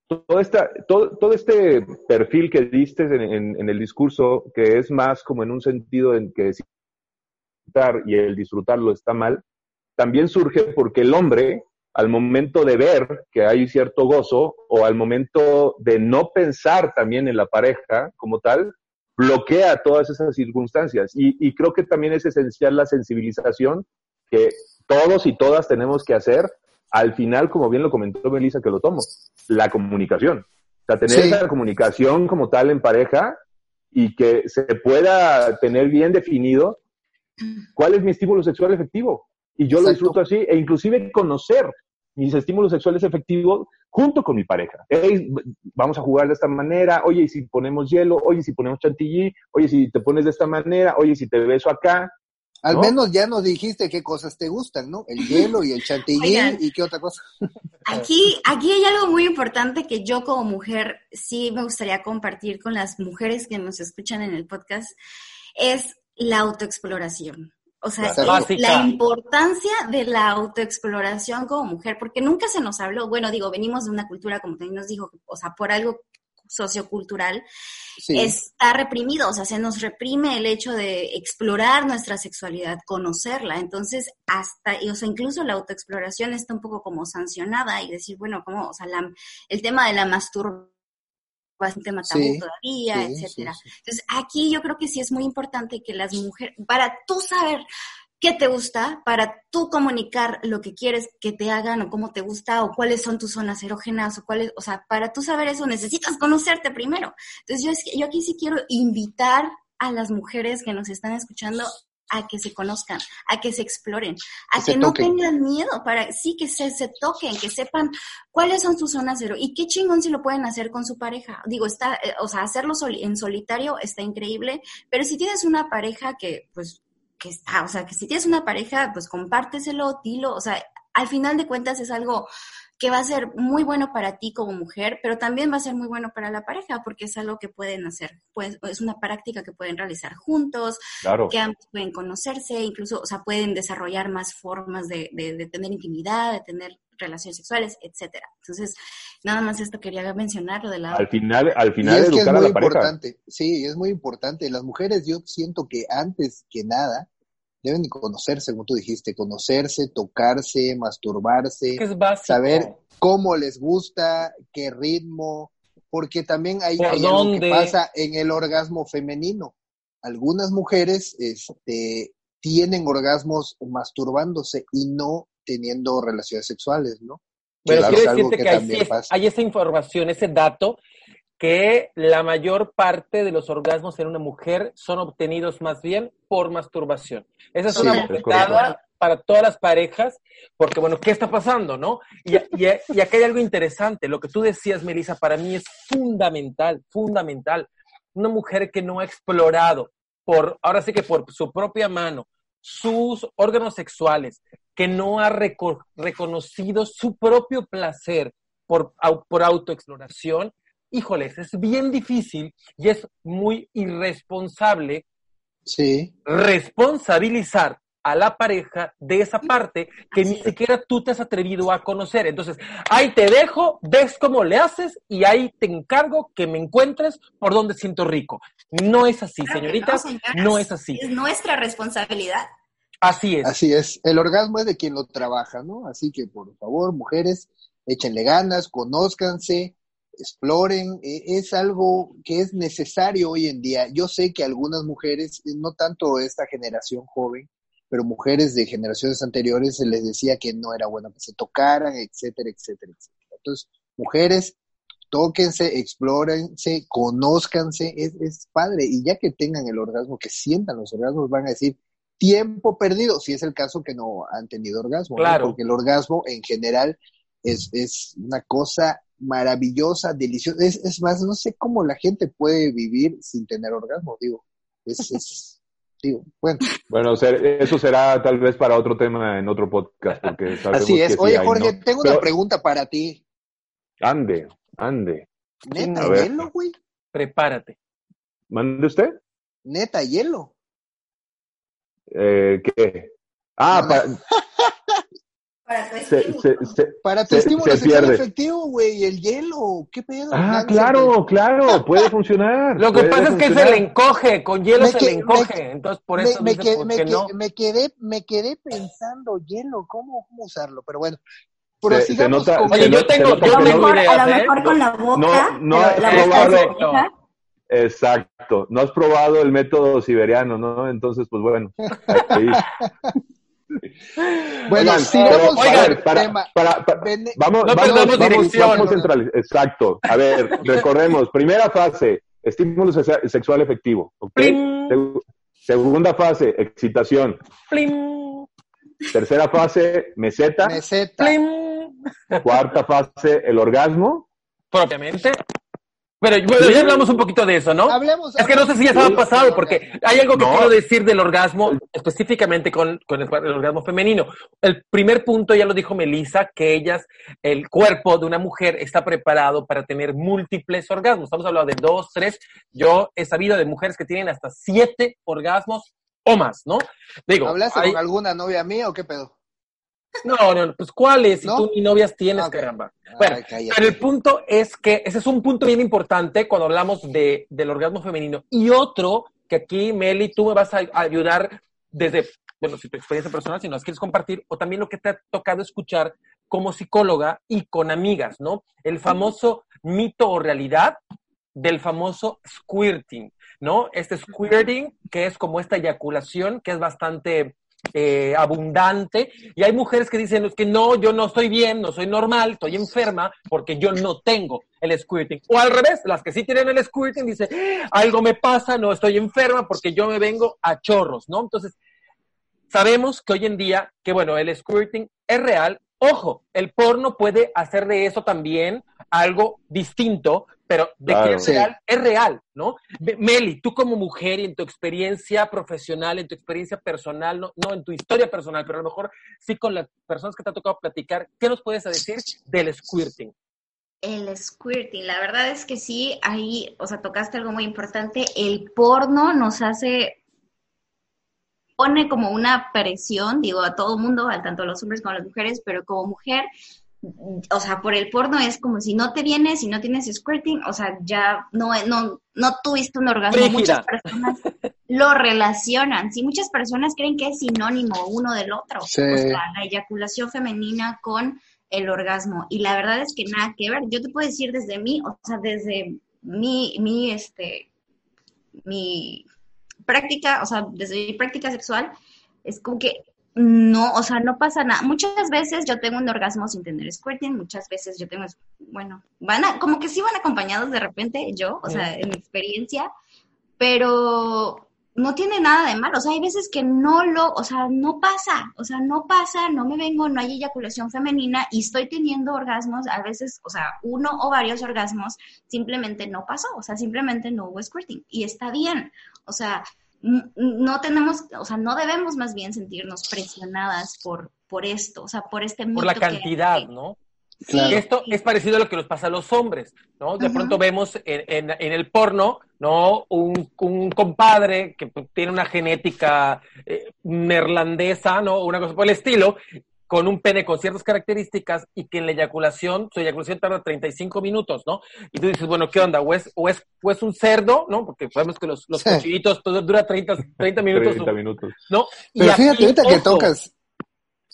todo, esta, todo, todo este perfil que diste en, en, en, el discurso, que es más como en un sentido en que y el disfrutarlo está mal, también surge porque el hombre, al momento de ver que hay cierto gozo o al momento de no pensar también en la pareja como tal, bloquea todas esas circunstancias. Y, creo que también es esencial la sensibilización que todos y todas tenemos que hacer. Al final, como bien lo comentó Melissa, que lo tomo, la comunicación. O sea, tener esa comunicación como tal en pareja y que se pueda tener bien definido ¿Cuál es mi estímulo sexual efectivo? Y yo lo disfruto así, e inclusive conocer mis estímulos sexuales efectivos junto con mi pareja. vamos a jugar de esta manera, oye, si ponemos hielo, oye, si ponemos chantilly, oye, si te pones de esta manera, oye, si te beso acá. Al menos ya nos dijiste qué cosas te gustan, ¿no? El hielo y el chantilly y qué otra cosa. Aquí, aquí hay algo muy importante que yo como mujer sí me gustaría compartir con las mujeres que nos escuchan en el podcast. Es la autoexploración. O sea, Básica. la importancia de la autoexploración como mujer, porque nunca se nos habló, bueno, digo, venimos de una cultura, como también nos dijo, o sea, por algo sociocultural, Sí. está reprimido, o sea, se nos reprime el hecho de explorar nuestra sexualidad, conocerla. Entonces, hasta, y, o sea, incluso la autoexploración está un poco como sancionada y decir, bueno, como, o sea, la- el tema de la masturbación un tema tabú Sí, todavía, sí, etcétera. sí. Entonces, aquí yo creo que sí es muy importante que las mujeres, para tú saber qué te gusta, para tú comunicar lo que quieres que te hagan o cómo te gusta o cuáles son tus zonas erógenas o cuáles, o sea, para tú saber eso necesitas conocerte primero. Entonces, yo, es yo aquí sí quiero invitar a las mujeres que nos están escuchando a que se conozcan, a que se exploren, a Que no toquen. tengan miedo, para sí que se, se toquen, que sepan cuáles son sus zonas cero y qué chingón si lo pueden hacer con su pareja. Digo, está, eh, o sea, hacerlo soli- en solitario está increíble, pero si tienes una pareja que, pues, que está, o sea, que si tienes una pareja, pues compárteselo, dilo, o sea, al final de cuentas es algo que va a ser muy bueno para ti como mujer, pero también va a ser muy bueno para la pareja, porque es algo que pueden hacer, pues es una práctica que pueden realizar juntos, Claro. que ambos pueden conocerse, incluso, o sea, pueden desarrollar más formas de, de, de tener intimidad, de tener relaciones sexuales, etcétera. Entonces, nada más esto quería mencionar, lo de la... Al final, al Y final es que es educar a muy la pareja. importante, sí, es muy importante. Las mujeres yo siento que antes que nada deben de conocerse, como tú dijiste, conocerse, tocarse, masturbarse, es saber cómo les gusta, qué ritmo, porque también hay, ¿Por hay algo que pasa en el orgasmo femenino. Algunas mujeres este, tienen orgasmos masturbándose y no teniendo relaciones sexuales, ¿no? Pero Claro, quiero es algo decirte que que, hay, también sí- pasa. hay esa información, ese dato, que la mayor parte de los orgasmos en una mujer son obtenidos más bien por masturbación. Esa es Sí, una bofetada para todas las parejas, porque bueno, ¿qué está pasando, no? Y, y, y acá hay algo interesante, lo que tú decías, Melissa, para mí es fundamental, fundamental. Una mujer que no ha explorado, por, ahora sí que por su propia mano, sus órganos sexuales, que no ha reco- reconocido su propio placer por, por autoexploración, híjoles, es bien difícil y es muy irresponsable Sí, responsabilizar a la pareja de esa parte que ni siquiera tú te has atrevido a conocer. Entonces, ahí te dejo, ves cómo le haces y ahí te encargo que me encuentres por donde siento rico. No es así, señoritas, no, señoras. no es así. Es nuestra responsabilidad. Así es. Así es, el orgasmo es de quien lo trabaja, ¿no? Así que por favor, mujeres, échenle ganas, conózcanse, exploren, e- es algo que es necesario hoy en día. Yo sé que algunas mujeres, eh, no tanto esta generación joven, pero mujeres de generaciones anteriores se les decía que no era bueno que se tocaran, etcétera, etcétera, etcétera. Entonces, mujeres, tóquense, explórense, conózcanse, es, es padre. Y ya que tengan el orgasmo, que sientan los orgasmos, van a decir, tiempo perdido, si es el caso que no han tenido orgasmo, ¿no? Claro. porque el orgasmo en general es, es una cosa maravillosa, deliciosa, es, es más, no sé cómo la gente puede vivir sin tener orgasmo, digo, es, es digo, bueno, Bueno, ser- eso será tal vez para otro tema en otro podcast, porque sabemos así es. que sí Oye, hay, Jorge, ¿no? tengo Pero- una pregunta para ti, Ande, ande. neta hielo, güey, Prepárate. ¿Mande usted? neta hielo. Eh, ¿Qué? Ah, pa- Para tu se, estímulo. se, se- Para tu Se- estímulo se sexual pierde. efectivo, güey, el hielo, ¿qué pedo? Ah, claro, claro, puede funcionar. Lo que pasa es que se le encoge, con hielo Me se que- le encoge. me- Entonces, por eso me dice, quedé, ¿por me que- no? me quedé, me quedé pensando, hielo, ¿cómo, cómo usarlo? Pero bueno, Se- se nota- con Oye, yo se tengo, yo A tengo ideas, a lo ¿eh? mejor con la boca. No, no has probado-. Exacto. No has probado el método siberiano, ¿no? Entonces, pues bueno. ahí. Bueno, Oigan, sigamos pero, con oigan, el para, tema. para- vamos, No vamos, perdamos vamos, dirección. vamos centraliz- Exacto. A ver, recordemos. Primera fase, estímulo sexual efectivo. Segunda fase, excitación. Plim, Tercera fase, meseta. Meseta. plim. Cuarta fase, el orgasmo. Propiamente. Pero bueno, ya hablamos un poquito de eso, ¿no? Hablemos. Es que no sé si ya estaba pasado, porque hay algo que No. quiero decir del orgasmo, específicamente con, con el, el orgasmo femenino. El primer punto ya lo dijo Melissa, que ellas, el cuerpo de una mujer está preparado para tener múltiples orgasmos. Estamos hablando de dos, tres. Yo he sabido de mujeres que tienen hasta siete orgasmos o más, ¿no? Digo, ¿Hablaste con alguna novia mía o qué pedo? No, no, pues ¿cuáles? Si tú ni novias tienes, caramba. Bueno, pero el punto es que ese es un punto bien importante cuando hablamos de, del orgasmo femenino. Y otro que aquí, Meli, tú me vas a ayudar desde, bueno, si tu experiencia personal, si nos quieres compartir, o también lo que te ha tocado escuchar como psicóloga y con amigas, ¿no? El famoso mito o realidad del famoso squirting, ¿no? Este squirting, que es como esta eyaculación, que es bastante eh, abundante, y hay mujeres que dicen que no, yo no estoy bien, no soy normal, estoy enferma porque yo no tengo el squirting. O al revés, las que sí tienen el squirting dicen, algo me pasa, no estoy enferma porque yo me vengo a chorros, ¿no? Entonces, sabemos que hoy en día, que bueno, el squirting es real, Ojo, el porno puede hacer de eso también algo distinto, pero de que es real, es real, ¿no? Meli, tú como mujer y en tu experiencia profesional, en tu experiencia personal, no, no en tu historia personal, pero a lo mejor sí con las personas que te ha tocado platicar, ¿qué nos puedes decir del squirting? El squirting, la verdad es que sí, ahí, o sea, tocaste algo muy importante. El porno nos hace pone como una presión, digo, a todo mundo, tanto a los hombres como a las mujeres, pero como mujer, o sea, por el porno es como si no te vienes, si no tienes squirting, o sea, ya no, no, no tuviste un orgasmo. Muchas personas lo relacionan. Sí, muchas personas creen que es sinónimo uno del otro. O sea, la eyaculación femenina con el orgasmo. Y la verdad es que nada que ver. Yo te puedo decir desde mí, o sea, desde mi, mi, este, mi práctica, o sea, desde mi práctica sexual, es como que no, o sea, no pasa nada. Muchas veces yo tengo un orgasmo sin tener squirting, muchas veces yo tengo, bueno, van a, como que sí van acompañados de repente yo, o sea, en mi experiencia, pero no tiene nada de malo. O sea, hay veces que no lo, o sea, no pasa, o sea, no pasa, no me vengo, no hay eyaculación femenina y estoy teniendo orgasmos, a veces, o sea, uno o varios orgasmos, simplemente no pasó, o sea, simplemente no hubo squirting y está bien. O sea, no tenemos, o sea, no debemos más bien sentirnos presionadas por, por esto, o sea, por este Por la cantidad, ¿no? Claro. Esto es parecido a lo que nos pasa a los hombres, ¿no? De pronto vemos en, en, el porno, ¿no? Un, un, compadre que tiene una genética eh, neerlandesa, ¿no? Una cosa por el estilo, con un pene con ciertas características y que en la eyaculación, su eyaculación tarda 35 minutos, ¿no? Y tú dices, bueno, ¿qué onda? ¿O es, o es, pues un cerdo, ¿no? Porque sabemos que los, los cochillitos todo dura 30, 30 minutos. 30 minutos. ¿no? Pero fíjate, ahorita que tocas...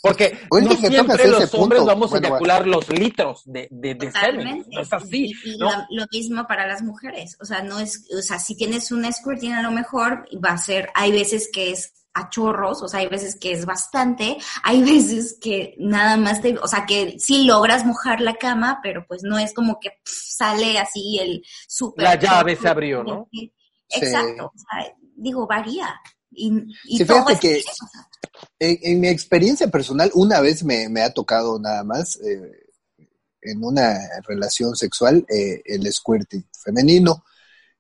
Porque no siempre los hombres vamos a eyacular los litros de, de, de semen. No es así. Y, lo, mismo para las mujeres. O sea, no es, o sea, si tienes un squirting a lo mejor va a ser, hay veces que es a chorros, o sea, hay veces que es bastante, hay veces que nada más te, o sea, que sí logras mojar la cama, pero pues no es como que sale así el súper. La llave se abrió, ¿no? Exacto, o sea, digo, varía. Y, y fíjate que en, mi experiencia personal, una vez me, ha tocado nada más, eh, en una relación sexual, eh, el squirting femenino.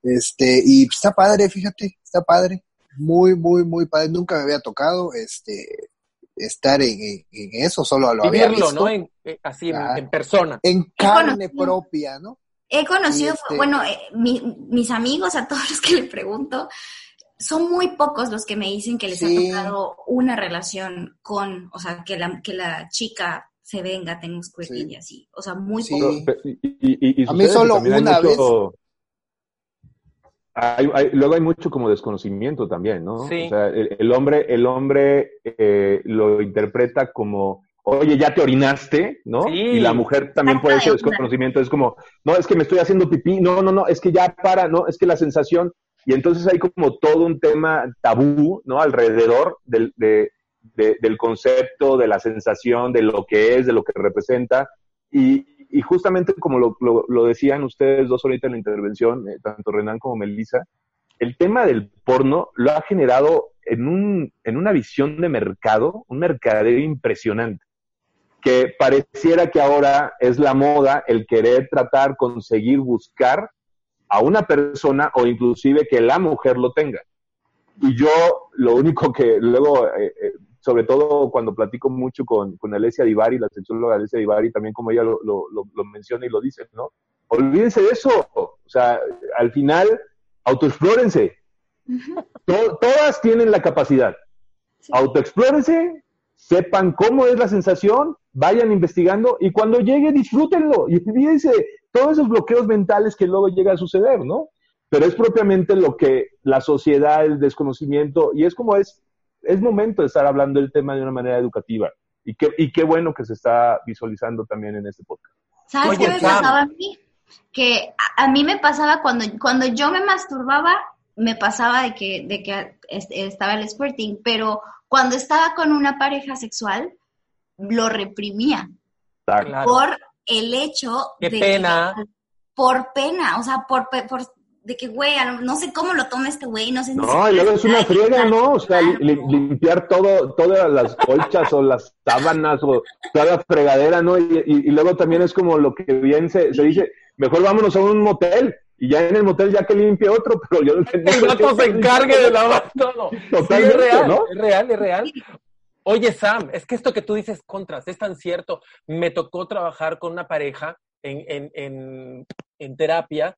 Este, y está padre, fíjate, está padre muy, muy, muy padre. Nunca me había tocado este estar en, eso, solo lo había visto. ¿no? En, eh, así, en, persona. En carne propia, ¿no? He conocido, este bueno, eh, mis amigos, a todos los que le pregunto, son muy pocos los que me dicen que les ha tocado una relación con, o sea, que la, que la chica se venga, tenga un y así. O sea, muy pocos. a mí solo una vez luego hay mucho como desconocimiento también, ¿no? O sea, el, hombre, el hombre eh, lo interpreta como, oye, ya te orinaste, ¿no? Y la mujer también puede ser desconocimiento, es como, no, es que me estoy haciendo pipí, no, no, no, es que ya para, no, es que la sensación, y entonces hay como todo un tema tabú, ¿no? Alrededor del, del concepto, de la sensación, de lo que es, de lo que representa, y, y justamente como lo, lo, decían ustedes dos ahorita en la intervención, eh, tanto Renan como Melissa, el tema del porno lo ha generado en, un, en una visión de mercado, un mercadeo impresionante, que pareciera que ahora es la moda el querer tratar, conseguir, buscar a una persona o inclusive que la mujer lo tenga. Y yo lo único que luego eh, eh, sobre todo cuando platico mucho con, con Alessia Divari, la sexóloga Alessia Divari, también como ella lo, lo, lo, menciona y lo dice, ¿no? Olvídense de eso. O sea, al final, autoexplórense. todas tienen la capacidad. Autoexplórense, sepan cómo es la sensación, vayan investigando y cuando llegue disfrútenlo. Y fíjense, todos esos bloqueos mentales que luego llega a suceder, ¿no? Pero es propiamente lo que la sociedad, el desconocimiento, y es como es, es momento de estar hablando del tema de una manera educativa. Y qué, y qué bueno que se está visualizando también en este podcast. ¿Sabes qué me pasaba a mí? Que a, mí me pasaba cuando, cuando yo me masturbaba, me pasaba de que, de que estaba el sporting, pero cuando estaba con una pareja sexual, lo reprimía. Por el hecho Qué de pena. por pena, o sea, por, por de que, güey, no sé cómo lo toma este güey, no sé. No, y luego es una friega, ¿no? O sea, limpiar todo, todas las colchas o las sábanas o toda la fregadera, ¿no? Y, y, luego también es como lo que bien se, se dice, mejor vámonos a un motel y ya en el motel ya que limpie otro, pero yo no. El gato se encargue de lavar todo. Totalmente, es real, ¿no? Es real, es real. Oye, Sam, es que esto que tú dices contras es tan cierto. Me tocó trabajar con una pareja en, en, en, en terapia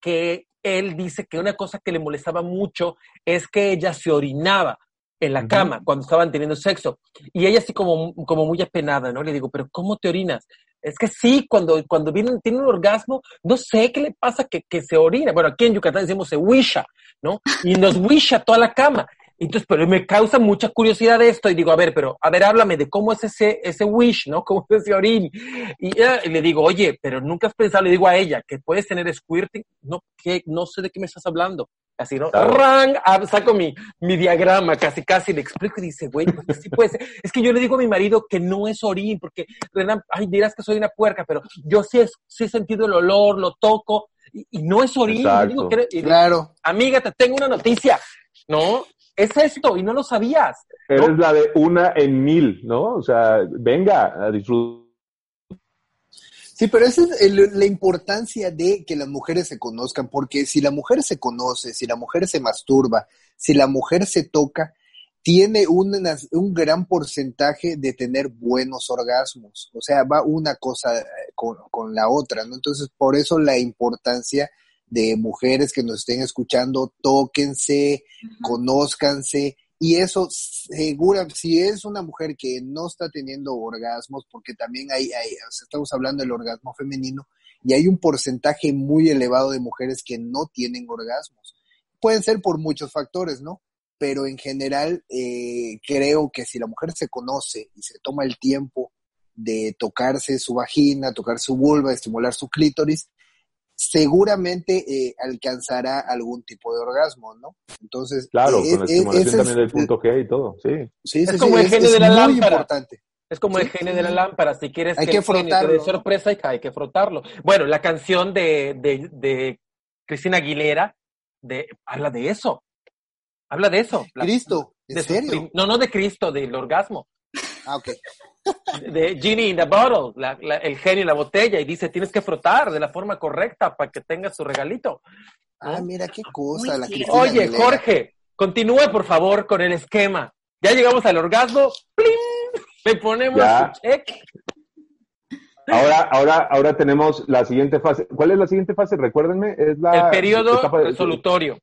que él dice que una cosa que le molestaba mucho es que ella se orinaba en la cama cuando estaban teniendo sexo. Y ella así como, como muy apenada, ¿no? Le digo, pero ¿cómo te orinas? Es que sí, cuando, cuando viene, tiene un orgasmo, no sé qué le pasa que, que se orina. Bueno, aquí en Yucatán decimos se wisha, ¿no? Y nos wisha toda la cama. Entonces, pero me causa mucha curiosidad esto y digo, a ver, pero, a ver, háblame de cómo es ese, ese wish, ¿no? ¿Cómo es ese orín? Y, le digo, oye, pero nunca has pensado, le digo a ella, que puedes tener squirting, no, que no sé de qué me estás hablando. Así, ¿no? ¡Rang! Ah, saco mi, mi diagrama, casi, casi le explico y dice, güey, pues sí puede ser. Es que yo le digo a mi marido que no es orín, porque, Renan, ay, dirás que soy una puerca, pero yo sí, sí he sentido el olor, lo toco, y, no es orín. Digo, claro. Amiga, te tengo una noticia, ¿no? Es esto y no lo sabías. Es la de una en mil, ¿no? O sea, venga a disfrutar. Sí, pero esa es la importancia de que las mujeres se conozcan, porque si la mujer se conoce, si la mujer se masturba, si la mujer se toca, tiene un, un gran porcentaje de tener buenos orgasmos. O sea, va una cosa con, con la otra, ¿no? Entonces, por eso la importancia de mujeres que nos estén escuchando, tóquense, conózcanse, y eso segura, si es una mujer que no está teniendo orgasmos, porque también hay, hay estamos hablando del orgasmo femenino, y hay un porcentaje muy elevado de mujeres que no tienen orgasmos. Pueden ser por muchos factores, ¿no? Pero en general eh, creo que si la mujer se conoce y se toma el tiempo de tocarse su vagina, tocar su vulva, estimular su clítoris, seguramente eh, alcanzará algún tipo de orgasmo, ¿no? Entonces, claro, eh, con la estimulación también del punto G y todo, sí. es como el genio de la lámpara. Es como el genio de la lámpara, si quieres hay que, frotarlo. de sorpresa hay que frotarlo. Bueno, la canción de, de, de Cristina Aguilera de, habla de eso. Habla de eso. Cristo, ¿en serio? no, no de Cristo, del orgasmo. Ah, ok de Genie in the Bottle, el genio en la botella, y dice, tienes que frotar de la forma correcta para que tengas su regalito. Ah, mira qué cosa. La Oye, Jorge, continúe por favor con el esquema. Ya llegamos al orgasmo, ¡plim! Le ponemos su check. Ahora, ahora, ahora tenemos la siguiente fase. ¿Cuál es la siguiente fase? Recuérdenme, es la... El periodo resolutorio.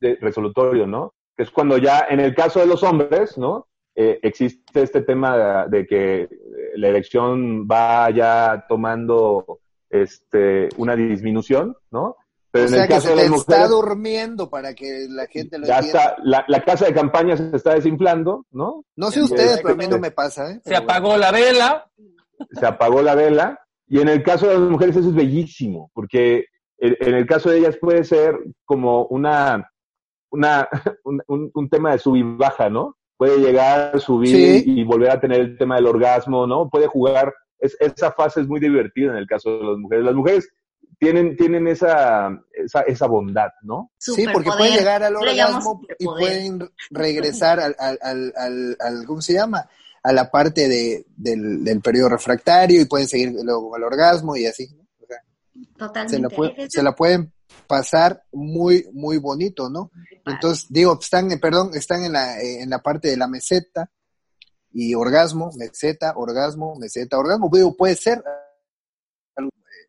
de, resolutorio, ¿no? Que es cuando ya, en el caso de los hombres, ¿no? Eh, existe este tema de, que la elección va ya tomando este, una disminución, ¿no? Pero en el caso que se de las está durmiendo para que la gente lo ya está, la, casa de campaña se está desinflando, ¿no? No sé ustedes, pero a mí no me pasa, ¿eh? Se apagó la vela. Se apagó la vela. Y en el caso de las mujeres eso es bellísimo, porque en, el caso de ellas puede ser como una, una un, un tema de sub y baja, ¿no? Puede llegar, a subir y volver a tener el tema del orgasmo, ¿no? Puede jugar, es, esa fase es muy divertida en el caso de las mujeres. Las mujeres tienen, tienen esa, esa, esa bondad, ¿no? sí, porque pueden llegar al orgasmo y pueden regresar al, al, al, al, ¿cómo se llama? A la parte de, del, del periodo refractario y pueden seguir luego al orgasmo y así. Totalmente. Se la, se la pueden pasar muy, muy bonito, ¿no? Entonces, digo, están, perdón, están en la, en la parte de la meseta y orgasmo, meseta, orgasmo, meseta, orgasmo, digo, puede ser eh,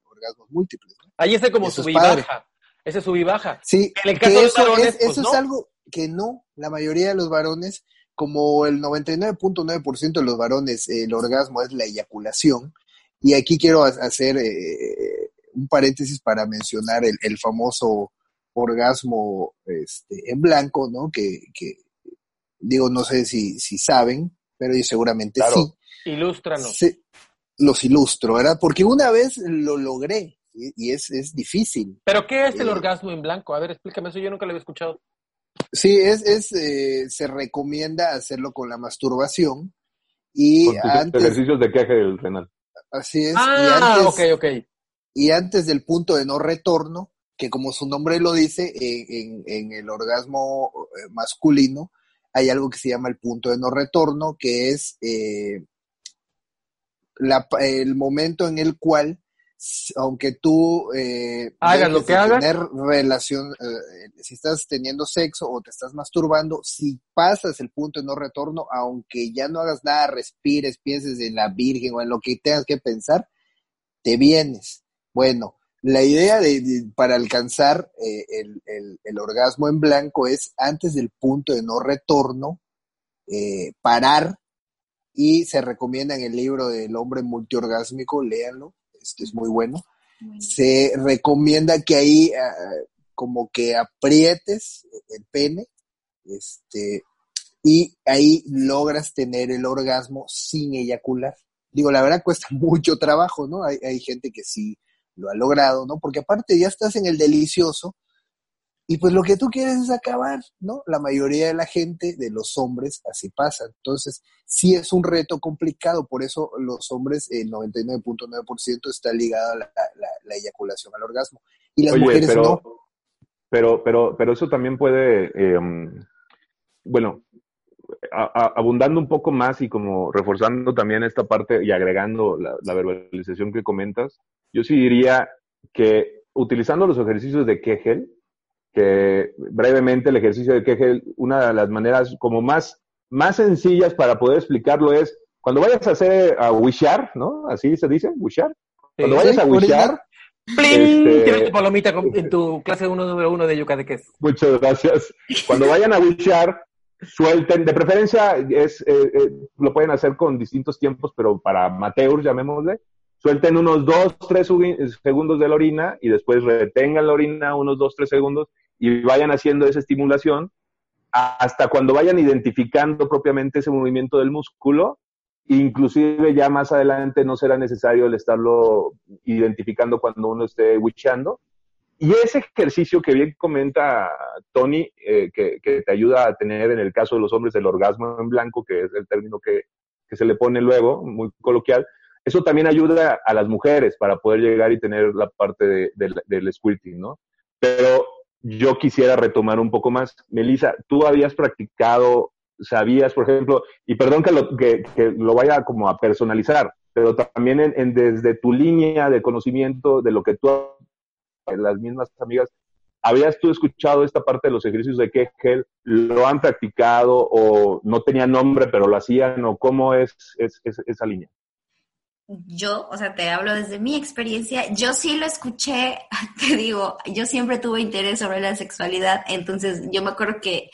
orgasmos múltiples. Ahí está como sub y baja. ese sub y baja. Sí, En el caso de los eso, varones, es, pues, eso no. es algo que no, la mayoría de los varones, como el 99.9% de los varones, eh, el orgasmo es la eyaculación. Y aquí quiero ha- hacer eh, un paréntesis para mencionar el, el famoso orgasmo este, en blanco, ¿no? Que, que digo, no sé si, si saben, pero yo seguramente Claro. sí. Ilústranos. Sí, los ilustro, ¿verdad? Porque una vez lo logré y, y es, es difícil. ¿Pero qué es el Eh, orgasmo en blanco? A ver, explícame eso, yo nunca lo había escuchado. Sí, es, es eh, se recomienda hacerlo con la masturbación y Con tus antes, ejercicios de queje del renal. así es, Ah, y, antes ok, ok. y antes del punto de no retorno, que como su nombre lo dice, en, en el orgasmo eh, masculino hay algo que se llama el punto de no retorno, que es eh, la, el momento en el cual, aunque tú eh, Hagas lo que hagas. tener relación, eh, si estás teniendo sexo o te estás masturbando, si pasas el punto de no retorno, aunque ya no hagas nada, respires, pienses en la Virgen o en lo que tengas que pensar, te vienes. Bueno, la idea de, de- para alcanzar eh, el, el- el orgasmo en blanco es antes del punto de no retorno, eh, parar y se recomienda en el libro del hombre multiorgásmico, léanlo, este es muy bueno. Se recomienda que ahí ah, como que aprietes el pene, este, y ahí logras tener el orgasmo sin eyacular. Digo, la verdad cuesta mucho trabajo, ¿no? Hay, hay gente que sí lo ha logrado, ¿no? Porque aparte ya estás en el delicioso y pues lo que tú quieres es acabar, ¿no? La mayoría de la gente, de los hombres, así pasa. Entonces, sí es un reto complicado, por eso los hombres, el 99.9% está ligado a la, la- la eyaculación al orgasmo. Y las Oye, mujeres pero, no. pero, pero, pero eso también puede, eh, um, bueno, a- a- abundando un poco más y como reforzando también esta parte y agregando la, la verbalización que comentas, yo sí diría que utilizando los ejercicios de Kegel, que brevemente el ejercicio de Kegel, una de las maneras como más, más sencillas para poder explicarlo es cuando vayas a hacer a wishar, ¿no? Así se dice, wishar. Cuando Sí. vayas a wishar, ¡Pling! Este- Tienes tu palomita en tu clase 1, número 1 de Yucateques. Muchas gracias. Cuando vayan a wishar, suelten, de preferencia es, eh, eh, lo pueden hacer con distintos tiempos, pero para amateurs, llamémosle, suelten unos 2, 3 segundos de la orina y después retengan la orina unos 2, 3 segundos y vayan haciendo esa estimulación hasta cuando vayan identificando propiamente ese movimiento del músculo. Inclusive ya más adelante no será necesario el estarlo identificando cuando uno esté wishando. Y ese ejercicio que bien comenta Tony, eh, que, que te ayuda a tener en el caso de los hombres el orgasmo en blanco, que es el término que, que se le pone luego, muy coloquial, eso también ayuda a las mujeres para poder llegar y tener la parte de- del- squirting, ¿no? Pero yo quisiera retomar un poco más. Melissa, tú habías practicado, sabías, por ejemplo, y perdón que lo, que, que lo vaya como a personalizar, pero también en, en desde tu línea de conocimiento de lo que tú las mismas amigas, ¿habías tú escuchado esta parte de los ejercicios de Kegel? ¿Lo han practicado o no tenía nombre pero lo hacían o cómo es, es- es esa línea? Yo, o sea, te hablo desde mi experiencia, yo sí lo escuché, te digo, yo siempre tuve interés sobre la sexualidad, entonces yo me acuerdo que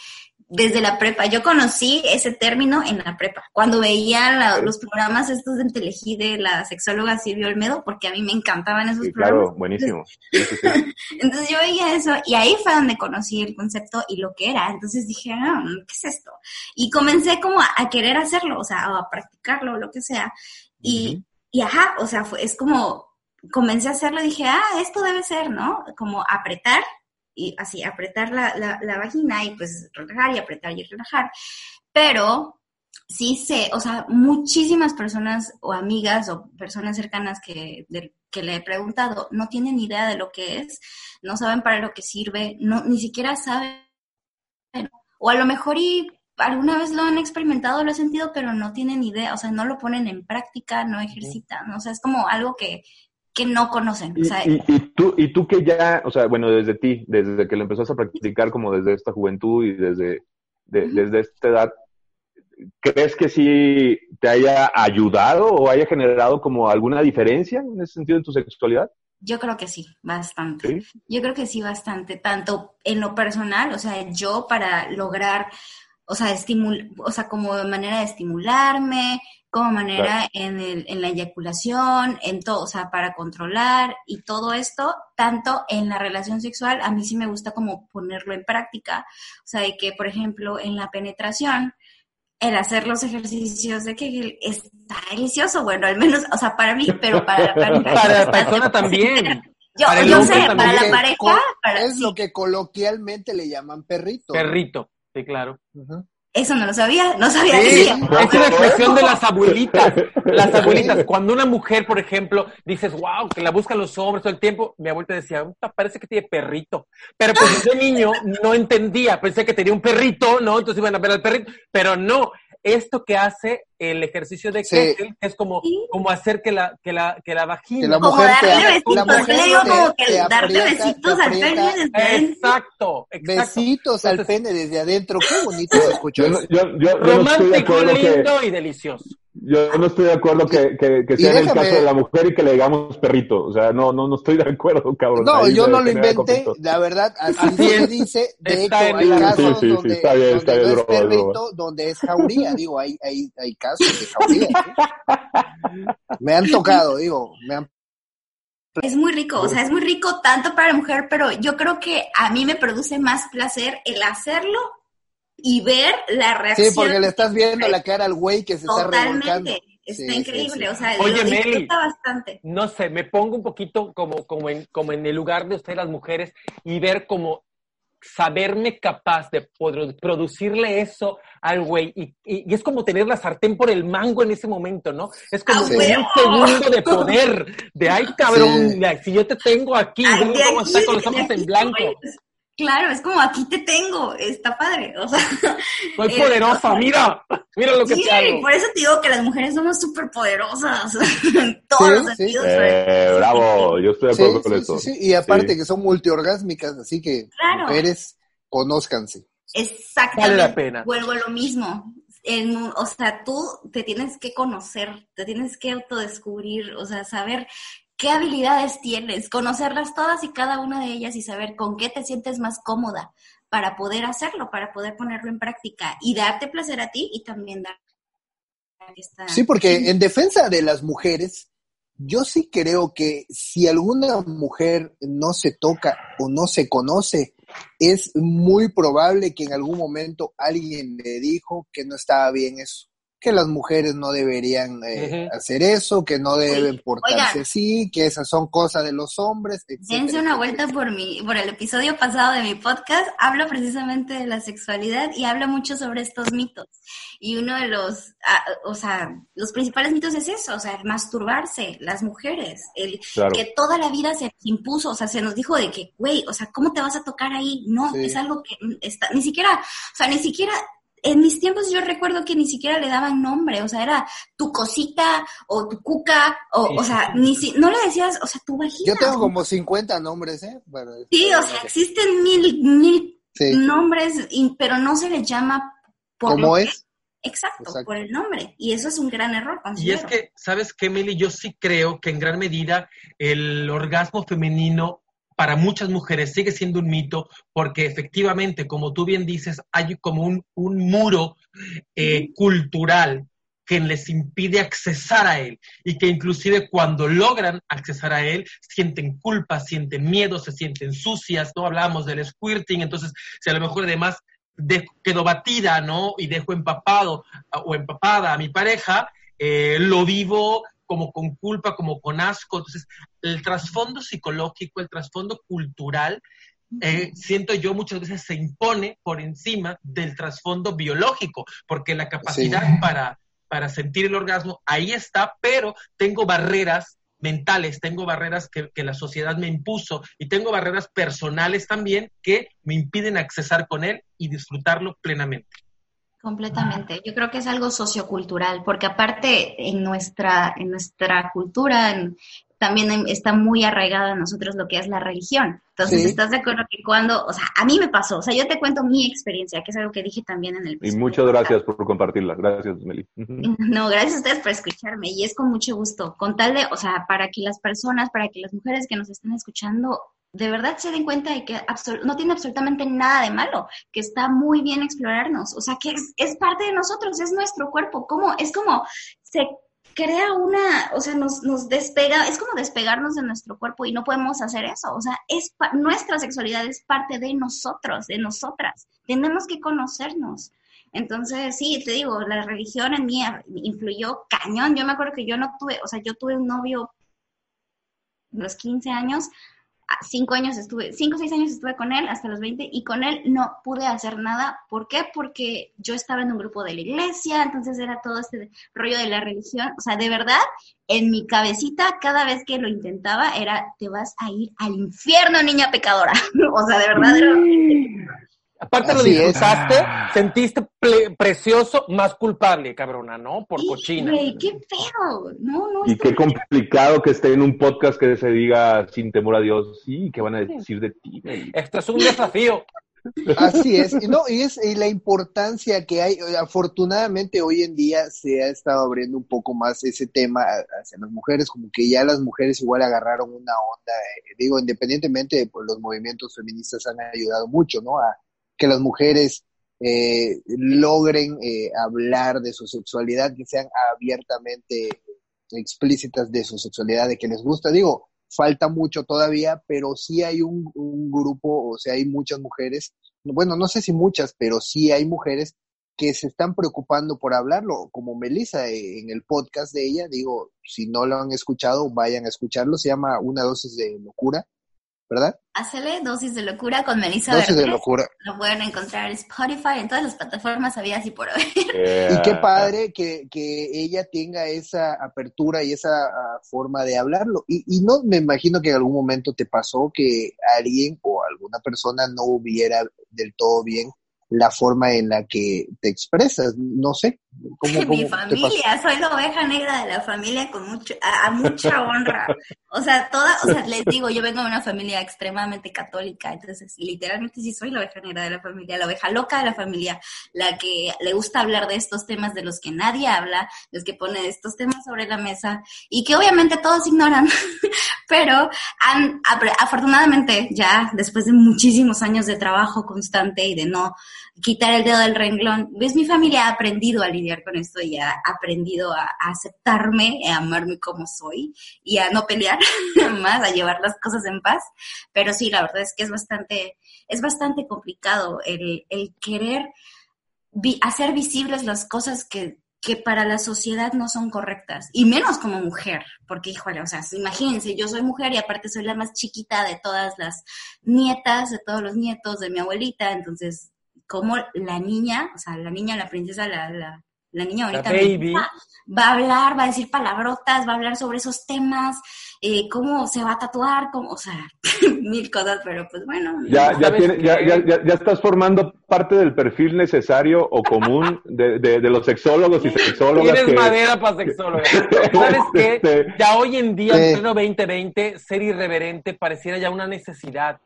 desde la prepa, yo conocí ese término en la prepa, cuando veía la- los programas estos de Telehit de la sexóloga Silvia Olmedo, porque a mí me encantaban esos Sí, programas. claro, buenísimo. Sí, sí, sí. Entonces yo veía eso y ahí fue donde conocí el concepto y lo que era. Entonces dije, ah, ¿qué es esto? Y comencé como a, a querer hacerlo, o sea, a practicarlo, lo que sea. Y, y ajá, o sea, fue, es como, comencé a hacerlo y dije, ah, esto debe ser, ¿no? Como apretar y así, apretar la, la, la vagina y pues relajar y apretar y relajar. Pero sí sé, o sea, muchísimas personas o amigas o personas cercanas que, que le he preguntado no tienen idea de lo que es, no saben para lo que sirve, no, ni siquiera saben, o a lo mejor y alguna vez lo han experimentado, lo he sentido, pero no tienen idea, o sea, no lo ponen en práctica, no ejercitan, o sea, es como algo que, que no conocen, o Y, sea, y- y tú, y tú que ya, o sea, bueno, desde ti, desde que lo empezaste a practicar como desde esta juventud y desde, de- desde esta edad, ¿crees que sí te haya ayudado o haya generado como alguna diferencia en ese sentido en tu sexualidad? Yo creo que sí, bastante. Yo creo que sí, bastante. Tanto en lo personal, o sea, yo para lograr, o sea, estimul o sea, como manera de estimularme, como manera en, el, en la eyaculación, en todo, o sea, para controlar y todo esto, tanto en la relación sexual, a mí sí me gusta como ponerlo en práctica. O sea, de que, por ejemplo, en la penetración, el hacer los ejercicios de que está delicioso, bueno, al menos, o sea, para mí, pero para, para, para la persona también. Yo, yo sé, para la pareja. Para, es lo que coloquialmente le llaman perrito. Perrito, sí, claro. Eso no lo sabía, no sabía sí, Es una expresión de las abuelitas. Las abuelitas, cuando una mujer, por ejemplo, dices, wow, que la buscan los hombres todo el tiempo, mi abuelita decía, parece que tiene perrito. Pero pues yo niño no entendía, pensé que tenía un perrito, ¿no? Entonces iban a ver al perrito, pero no, esto que hace el ejercicio de Kegel es como, como hacer que la, que la, que la vagina. Que la mujer como darle besitos, la mujer le digo te- como que te darle aprieta, besitos te al pene desde adentro. Exacto, exacto. Besitos al pene desde adentro. Qué bonito se escuchó. Yo, no- yo, yo, yo no estoy de Romántico, acuerdo que, lindo y delicioso. yo no estoy de acuerdo que, que, que sea en el caso de la mujer y que le digamos perrito. O sea, no, no, no estoy de acuerdo, cabrón. No, Ahí yo no lo inventé, la verdad, así, se dice. De Está hecho, en hay la- casos donde, no es perrito, donde es jauría, digo, hay, hay, hay casos ¿sí? Me han tocado, digo, me han Es muy rico, o sea, es muy rico tanto para la mujer, pero yo creo que a mí me produce más placer el hacerlo y ver la reacción. Sí, porque le estás viendo la cara al güey que se está revolcando. Totalmente, está Sí, sí, increíble, sí. o sea, Oye, lo Meli. bastante. no sé, me pongo un poquito como, como, en, como en el lugar de ustedes las mujeres y ver como saberme capaz de poder producirle eso al güey y, y- y es como tener la sartén por el mango en ese momento, ¿no? Es como ¡Ah, un segundo de poder, de ay cabrón, Sí. si yo te tengo aquí, Ay, cómo aquí, está con los de ojos aquí en blanco. Claro, es como aquí te tengo, está padre, o sea. Soy eh, poderosa, mira, mira lo que Sí, te hago. por eso te digo que las mujeres somos súper poderosas en todos los Sí, sí. sentidos. Eh, bravo, yo estoy de Sí, acuerdo con sí, eso. sí, sí, y aparte Sí. que son multiorgásmicas, así que Claro. mujeres, conózcanse. Exactamente. Vale la pena. Vuelvo a lo mismo. O sea, tú te tienes que conocer, te tienes que autodescubrir, o sea, saber qué habilidades tienes, conocerlas todas y cada una de ellas y saber con qué te sientes más cómoda para poder hacerlo, para poder ponerlo en práctica y darte placer a ti y también dar esta- Sí, porque en defensa de las mujeres, yo sí creo que si alguna mujer no se toca o no se conoce, es muy probable que en algún momento alguien le dijo que no estaba bien eso, que las mujeres no deberían eh, hacer eso, que no deben portarse así, que esas son cosas de los hombres, etcétera, Dense una etcétera, vuelta por mi, por el episodio pasado de mi podcast. Hablo precisamente de la sexualidad y habla mucho sobre estos mitos. Y uno de los, ah, o sea, los principales mitos es eso, o sea, el masturbarse, las mujeres, el Claro. que toda la vida se impuso, o sea, se nos dijo de que, güey, o sea, ¿cómo te vas a tocar ahí? No, Sí. es algo que mm, está, ni siquiera, o sea, ni siquiera, en mis tiempos yo recuerdo que ni siquiera le daban nombre, o sea, era tu cosita o tu cuca, o, Sí, o sea, sí. ni si, no le decías, o sea, tu vagina. Yo tengo como 50 nombres, ¿eh? Para- Sí, o sea, existen mil, mil Sí. nombres, y- pero no se les llama por ¿Cómo que- es? Exacto, Exacto. por el nombre. Y eso es un gran error, Y es que, ¿sabes qué, Meli? Yo sí creo que en gran medida el orgasmo femenino para muchas mujeres sigue siendo un mito porque efectivamente, como tú bien dices, hay como un, un muro eh, cultural que les impide accesar a él y que inclusive cuando logran accesar a él sienten culpa, sienten miedo, se sienten sucias, ¿no? Hablábamos del squirting, entonces si a lo mejor además de- quedo batida, ¿no? Y dejo empapado a- o empapada a mi pareja, eh, lo vivo como con culpa, como con asco. Entonces, el trasfondo psicológico, el trasfondo cultural, eh, siento yo muchas veces se impone por encima del trasfondo biológico, porque la capacidad para, para sentir el orgasmo ahí está, pero tengo barreras mentales, tengo barreras que, que la sociedad me impuso y tengo barreras personales también que me impiden accesar con él y disfrutarlo plenamente. Completamente. Yo creo que es algo sociocultural, porque aparte en nuestra, en nuestra cultura, en- también está muy arraigado en nosotros lo que es la religión. Entonces, ¿estás de acuerdo que cuando, o sea, a mí me pasó, o sea, yo te cuento mi experiencia, que es algo que dije también en el... Y muchas gracias por compartirla, gracias, Meli. No, gracias a ustedes por escucharme y es con mucho gusto, con tal de, o sea, para que las personas, para que las mujeres que nos estén escuchando de verdad se den cuenta de que no tiene absolutamente nada de malo, que está muy bien explorarnos, o sea, que es, es parte de nosotros, es nuestro cuerpo, como, es como se crea una, o sea, nos, nos despega, es como despegarnos de nuestro cuerpo y no podemos hacer eso, o sea, es nuestra sexualidad es parte de nosotros, de nosotras, tenemos que conocernos. Entonces, sí, te digo, la religión en mí influyó cañón. Yo me acuerdo que yo no tuve, o sea, yo tuve un novio los 15 años, cinco años estuve, cinco o seis años estuve con él hasta los 20 y con él no pude hacer nada. ¿Por qué? Porque yo estaba en un grupo de la iglesia, entonces era todo este rollo de la religión. O sea, de verdad, en mi cabecita, cada vez que lo intentaba, era, te vas a ir al infierno, niña pecadora. o sea, de verdad era... Aparte lo disfrutaste, sentiste precioso, más culpable, cabrona, ¿no? Por cochina. qué feo. No, no. Y qué complicado que esté en un podcast que se diga sin temor a Dios. Sí, ¿qué van a decir de ti? Esto es un desafío. Así es, no, y es y la importancia que hay, afortunadamente hoy en día se ha estado abriendo un poco más ese tema hacia las mujeres, como que ya las mujeres igual agarraron una onda, eh, digo, independientemente, pues los movimientos feministas han ayudado mucho, ¿no? A, que las mujeres eh, logren eh, hablar de su sexualidad, que sean abiertamente explícitas de su sexualidad, de que les gusta. Digo, falta mucho todavía, pero sí hay un, grupo, o sea, hay muchas mujeres, bueno, no sé si muchas, pero sí hay mujeres que se están preocupando por hablarlo, como Melissa eh, en el podcast de ella, digo, si no lo han escuchado, vayan a escucharlo, se llama Una dosis de locura, ¿verdad? Hacele dosis de locura con Melissa Dosis de locura. Lo pueden encontrar en Spotify, en todas las plataformas había así por hoy. Y qué padre que, que, ella tenga esa apertura y esa ah, forma de hablarlo. Y, y no me imagino que en algún momento te pasó que alguien o alguna persona no hubiera del todo bien la forma en la que te expresas, no sé. ¿cómo, Mi familia, soy la oveja negra de la familia con mucho, a, mucha honra. O sea, toda, o sea, les digo, yo vengo de una familia extremadamente católica, entonces literalmente sí soy la oveja negra de la familia, la oveja loca de la familia, la que le gusta hablar de estos temas de los que nadie habla, los que pone estos temas sobre la mesa y que obviamente todos ignoran, pero han, afortunadamente ya después de muchísimos años de trabajo constante y de no quitar el dedo del renglón. ¿Ves? Mi familia ha aprendido a lidiar con esto y ha aprendido a, aceptarme, a amarme como soy y a no pelear más, a llevar las cosas en paz. Pero sí, la verdad es que es bastante, es bastante complicado el, el querer hacer visibles las cosas que, que para la sociedad no son correctas, y menos como mujer, porque híjole, o sea, imagínense, yo soy mujer y aparte soy la más chiquita de todas las nietas, de todos los nietos de mi abuelita, entonces como la niña, o sea, la niña, la princesa, la, la, la niña ahorita va, a hablar, va a decir palabrotas, va a hablar sobre esos temas, eh, cómo se va a tatuar, cómo, o sea, mil cosas, pero pues bueno. Ya, ya, ya, ya, ya, estás formando parte del perfil necesario o común de, de, los sexólogos y sexólogas. Tienes madera para sexólogos. ¿Sabes qué? Este, ya hoy en día, en pleno 2020, ser irreverente pareciera ya una necesidad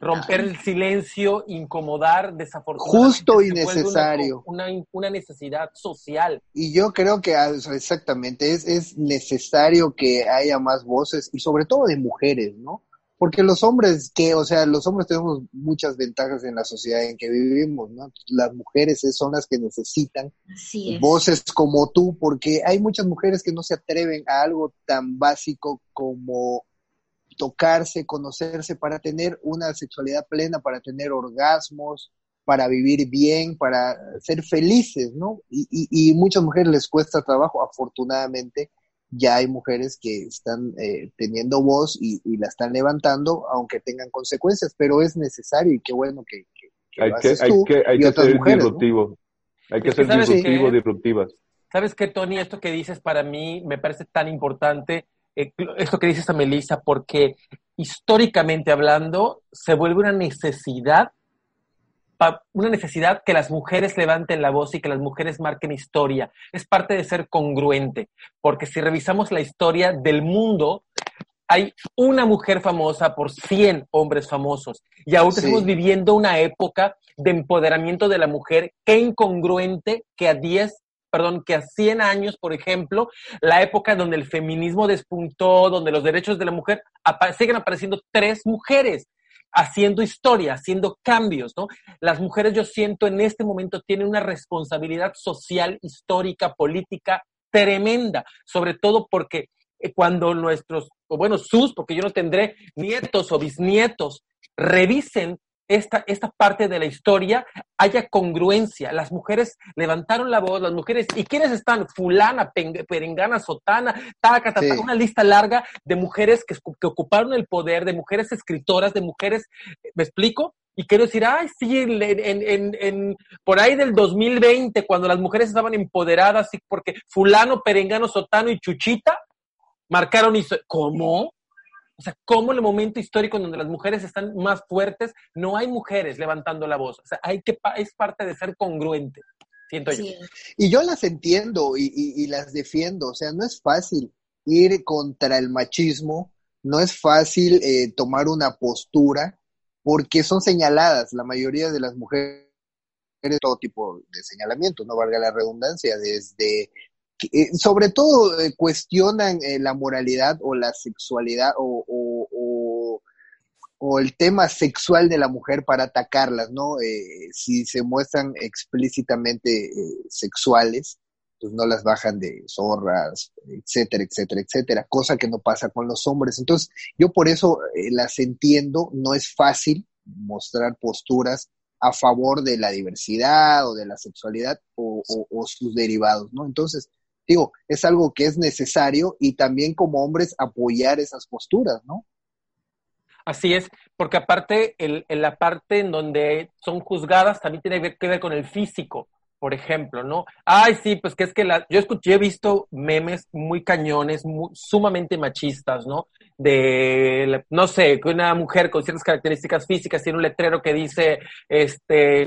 romper el silencio, incomodar, desafortunadamente. Justo y necesario. Una, una, necesidad social. Y yo creo que ah, exactamente es, es necesario que haya más voces y sobre todo de mujeres, ¿no? Porque los hombres que, o sea, los hombres tenemos muchas ventajas en la sociedad en que vivimos, ¿no? Las mujeres son las que necesitan voces como tú, porque hay muchas mujeres que no se atreven a algo tan básico como tocarse, conocerse, para tener una sexualidad plena, para tener orgasmos, para vivir bien, para ser felices, ¿no? Y, y, y muchas mujeres les cuesta trabajo, afortunadamente ya hay mujeres que están eh, teniendo voz y, la están levantando, aunque tengan consecuencias, pero es necesario y qué bueno que, hay, que, hay que, hay que ser disruptivo. Hay que ser disruptivo, disruptivas. ¿Sabes qué, Tony? Esto que dices para mí me parece tan importante eh, esto que dices a Melissa, porque históricamente hablando se vuelve una necesidad, una necesidad que las mujeres levanten la voz y que las mujeres marquen historia. Es parte de ser congruente, porque si revisamos la historia del mundo, hay una mujer famosa por 100 hombres famosos. Y ahora estamos viviendo una época de empoderamiento de la mujer. Qué incongruente que a 10 perdón, que a 100 años, por ejemplo, la época donde el feminismo despuntó, donde los derechos de la mujer, siguen apareciendo tres mujeres haciendo historia, haciendo cambios, ¿no? Las mujeres, yo siento, en este momento tienen una responsabilidad social, histórica, política tremenda, sobre todo porque eh, cuando nuestros, o bueno, sus, porque yo no tendré nietos o bisnietos, revisen esta, esta parte de la historia haya congruencia. Las mujeres levantaron la voz, las mujeres, ¿y quiénes están? Fulana, Perengana, Sotana, taca, una lista larga de mujeres que, que, ocuparon el poder, de mujeres escritoras, de mujeres, ¿me explico? Y quiero decir, ay, sí, en, en, en, por ahí del 2020, cuando las mujeres estaban empoderadas, porque fulano, perengano, sotano y chuchita marcaron y... ¿Cómo? O sea, ¿cómo en el momento histórico en donde las mujeres están más fuertes, no hay mujeres levantando la voz? O sea, hay que, es parte de ser congruente, siento yo. Y yo las entiendo y, y, las defiendo. O sea, no es fácil ir contra el machismo, no es fácil eh, tomar una postura, porque son señaladas la mayoría de las mujeres todo tipo de señalamientos, no valga la redundancia, desde eh, sobre todo eh, cuestionan eh, la moralidad o la sexualidad o, el tema sexual de la mujer para atacarlas, ¿no? si se muestran explícitamente sexuales, pues no las bajan de zorras, etcétera, etcétera, etcétera, cosa que no pasa con los hombres. Entonces, yo por eso las entiendo, no es fácil mostrar posturas a favor de la diversidad o de la sexualidad o, o, sus derivados, ¿no? Entonces, digo, es algo que es necesario y también como hombres apoyar esas posturas, ¿no? Así es, porque aparte, en la parte en donde son juzgadas también tiene que ver con el físico por ejemplo, ¿no? Ay, sí, pues que es que la, yo escuché, he visto memes muy cañones, sumamente machistas, ¿no? De, no sé, que una mujer con ciertas características físicas tiene un letrero que dice, este,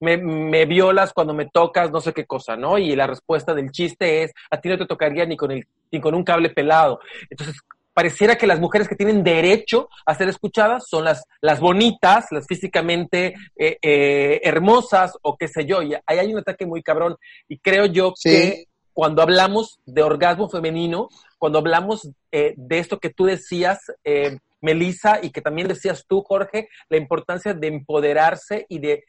me, me violas cuando me tocas, no sé qué cosa, ¿no? Y la respuesta del chiste es, a ti no te tocaría ni con el, ni con un cable pelado. Entonces, pareciera que las mujeres que tienen derecho a ser escuchadas son las, las bonitas, las físicamente eh, eh, hermosas o qué sé yo. Y ahí hay un ataque muy cabrón. Y creo yo que cuando hablamos de orgasmo femenino, cuando hablamos eh, de esto que tú decías, Melissa, y que también decías tú, Jorge, la importancia de empoderarse y de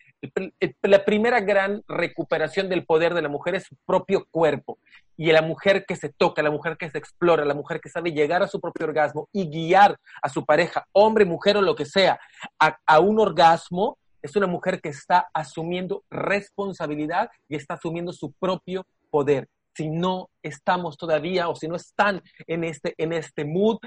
la primera gran recuperación del poder de la mujer es su propio cuerpo. Y la mujer que se toca, la mujer que se explora, la mujer que sabe llegar a su propio orgasmo y guiar a su pareja, hombre, mujer o lo que sea, a, un orgasmo, es una mujer que está asumiendo responsabilidad y está asumiendo su propio poder si no estamos todavía o si no están en este, en este mood,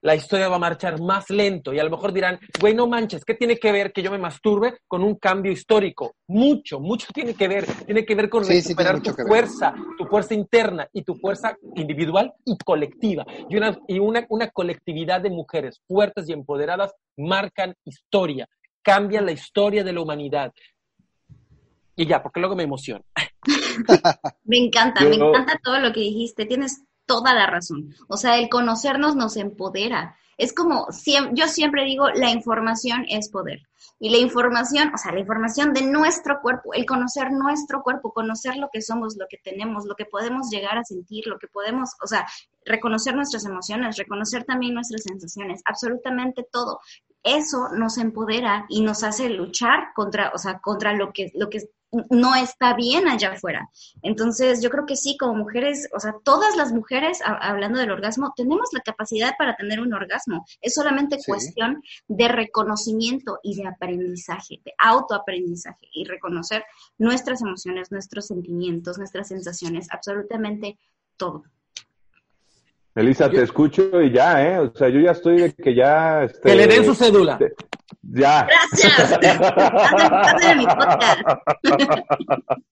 la historia va a marchar más lento y a lo mejor dirán, güey, no manches, ¿qué tiene que ver que yo me masturbe con un cambio histórico? Mucho, mucho tiene que ver, tiene que ver con recuperar tu fuerza, tu fuerza interna y tu fuerza individual y colectiva. Y, una, y una, una colectividad de mujeres fuertes y empoderadas marcan historia, cambian la historia de la humanidad. Y ya, porque luego me emociona. me encanta, me encanta todo lo que dijiste. Tienes toda la razón. O sea, el conocernos nos empodera. Es como, yo siempre digo, la información es poder. Y la información, o sea, la información de nuestro cuerpo, el conocer nuestro cuerpo, conocer lo que somos, lo que tenemos, lo que podemos llegar a sentir, lo que podemos, o sea, reconocer nuestras emociones, reconocer también nuestras sensaciones, absolutamente todo. Eso nos empodera y nos hace luchar contra, o sea, contra lo que, lo que no está bien allá afuera. Entonces, yo creo que sí, como mujeres, o sea, todas las mujeres, hablando del orgasmo, tenemos la capacidad para tener un orgasmo. Es solamente cuestión de reconocimiento y de aprendizaje, de autoaprendizaje y reconocer nuestras emociones, nuestros sentimientos, nuestras sensaciones, absolutamente todo. Elisa, te escucho y ya, ¿eh? O sea, yo ya estoy de que ya... Este, que le den su cédula. Ya. Gracias.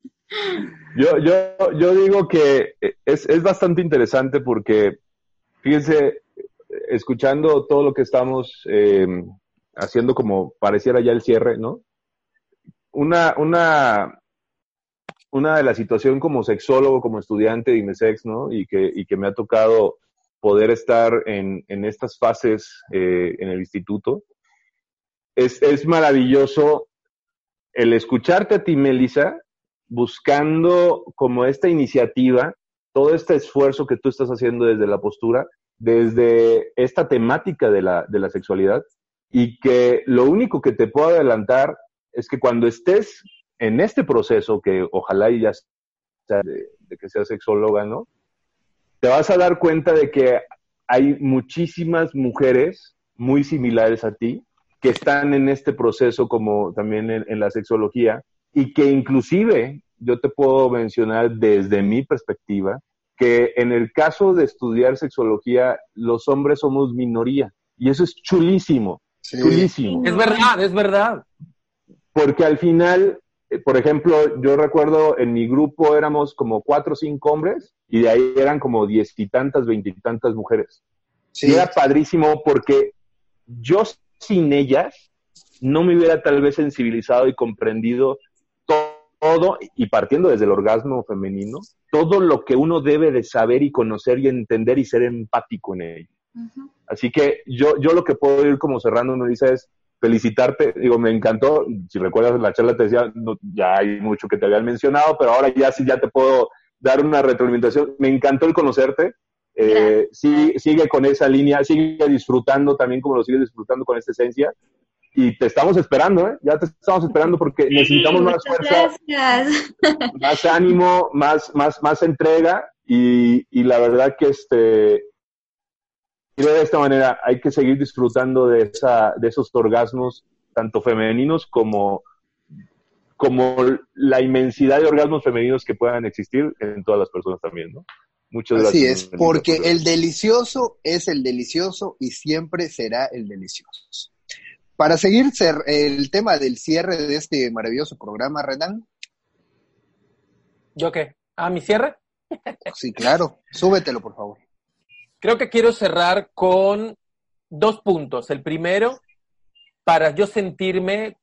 yo, yo, yo digo que es, es bastante interesante porque, fíjense, escuchando todo lo que estamos eh, haciendo como pareciera ya el cierre, ¿no? Una, una, una de la situación como sexólogo, como estudiante de INESEX, ¿no? Y que, y que me ha tocado poder estar en, en estas fases eh, en el instituto. Es, es maravilloso el escucharte a ti, Melissa, buscando como esta iniciativa, todo este esfuerzo que tú estás haciendo desde la postura, desde esta temática de la, de la sexualidad, y que lo único que te puedo adelantar es que cuando estés en este proceso, que ojalá ya sea de, de que seas sexóloga, ¿no? Te vas a dar cuenta de que hay muchísimas mujeres muy similares a ti que están en este proceso como también en, en la sexología y que inclusive yo te puedo mencionar desde mi perspectiva que en el caso de estudiar sexología los hombres somos minoría y eso es chulísimo, Sí. chulísimo. Es verdad, es verdad. Porque al final, eh, por ejemplo, yo recuerdo en mi grupo éramos como cuatro o cinco hombres y de ahí eran como diez y tantas, veintitantas mujeres. Sí. Y era padrísimo porque yo sin ellas no me hubiera tal vez sensibilizado y comprendido todo, y partiendo desde el orgasmo femenino, todo lo que uno debe de saber y conocer y entender y ser empático en ello. Así que yo, yo lo que puedo ir como cerrando, Melissa, es felicitarte. Digo, me encantó. Si recuerdas en la charla te decía, no, ya hay mucho que te habían mencionado, pero ahora ya sí ya te puedo dar una retroalimentación. Me encantó el conocerte. Eh, sí, sigue con esa línea, sigue disfrutando también como lo sigues disfrutando con esta esencia. Y te estamos esperando, ¿eh? Ya te estamos esperando porque necesitamos más fuerza, gracias. más ánimo, más, más, más entrega y, y la verdad que este y de esta manera hay que seguir disfrutando de esa, de esos orgasmos tanto femeninos como como la inmensidad de orgasmos femeninos que puedan existir en todas las personas también, ¿no? Muchas Así gracias. es, Melissa, porque por- el delicioso es el delicioso y siempre será el delicioso. Para seguir el tema del cierre de este maravilloso programa, Renan, ¿Yo qué? ¿A mi cierre? sí, claro, súbetelo, por favor. Creo que quiero cerrar con dos puntos. El primero, para yo sentirme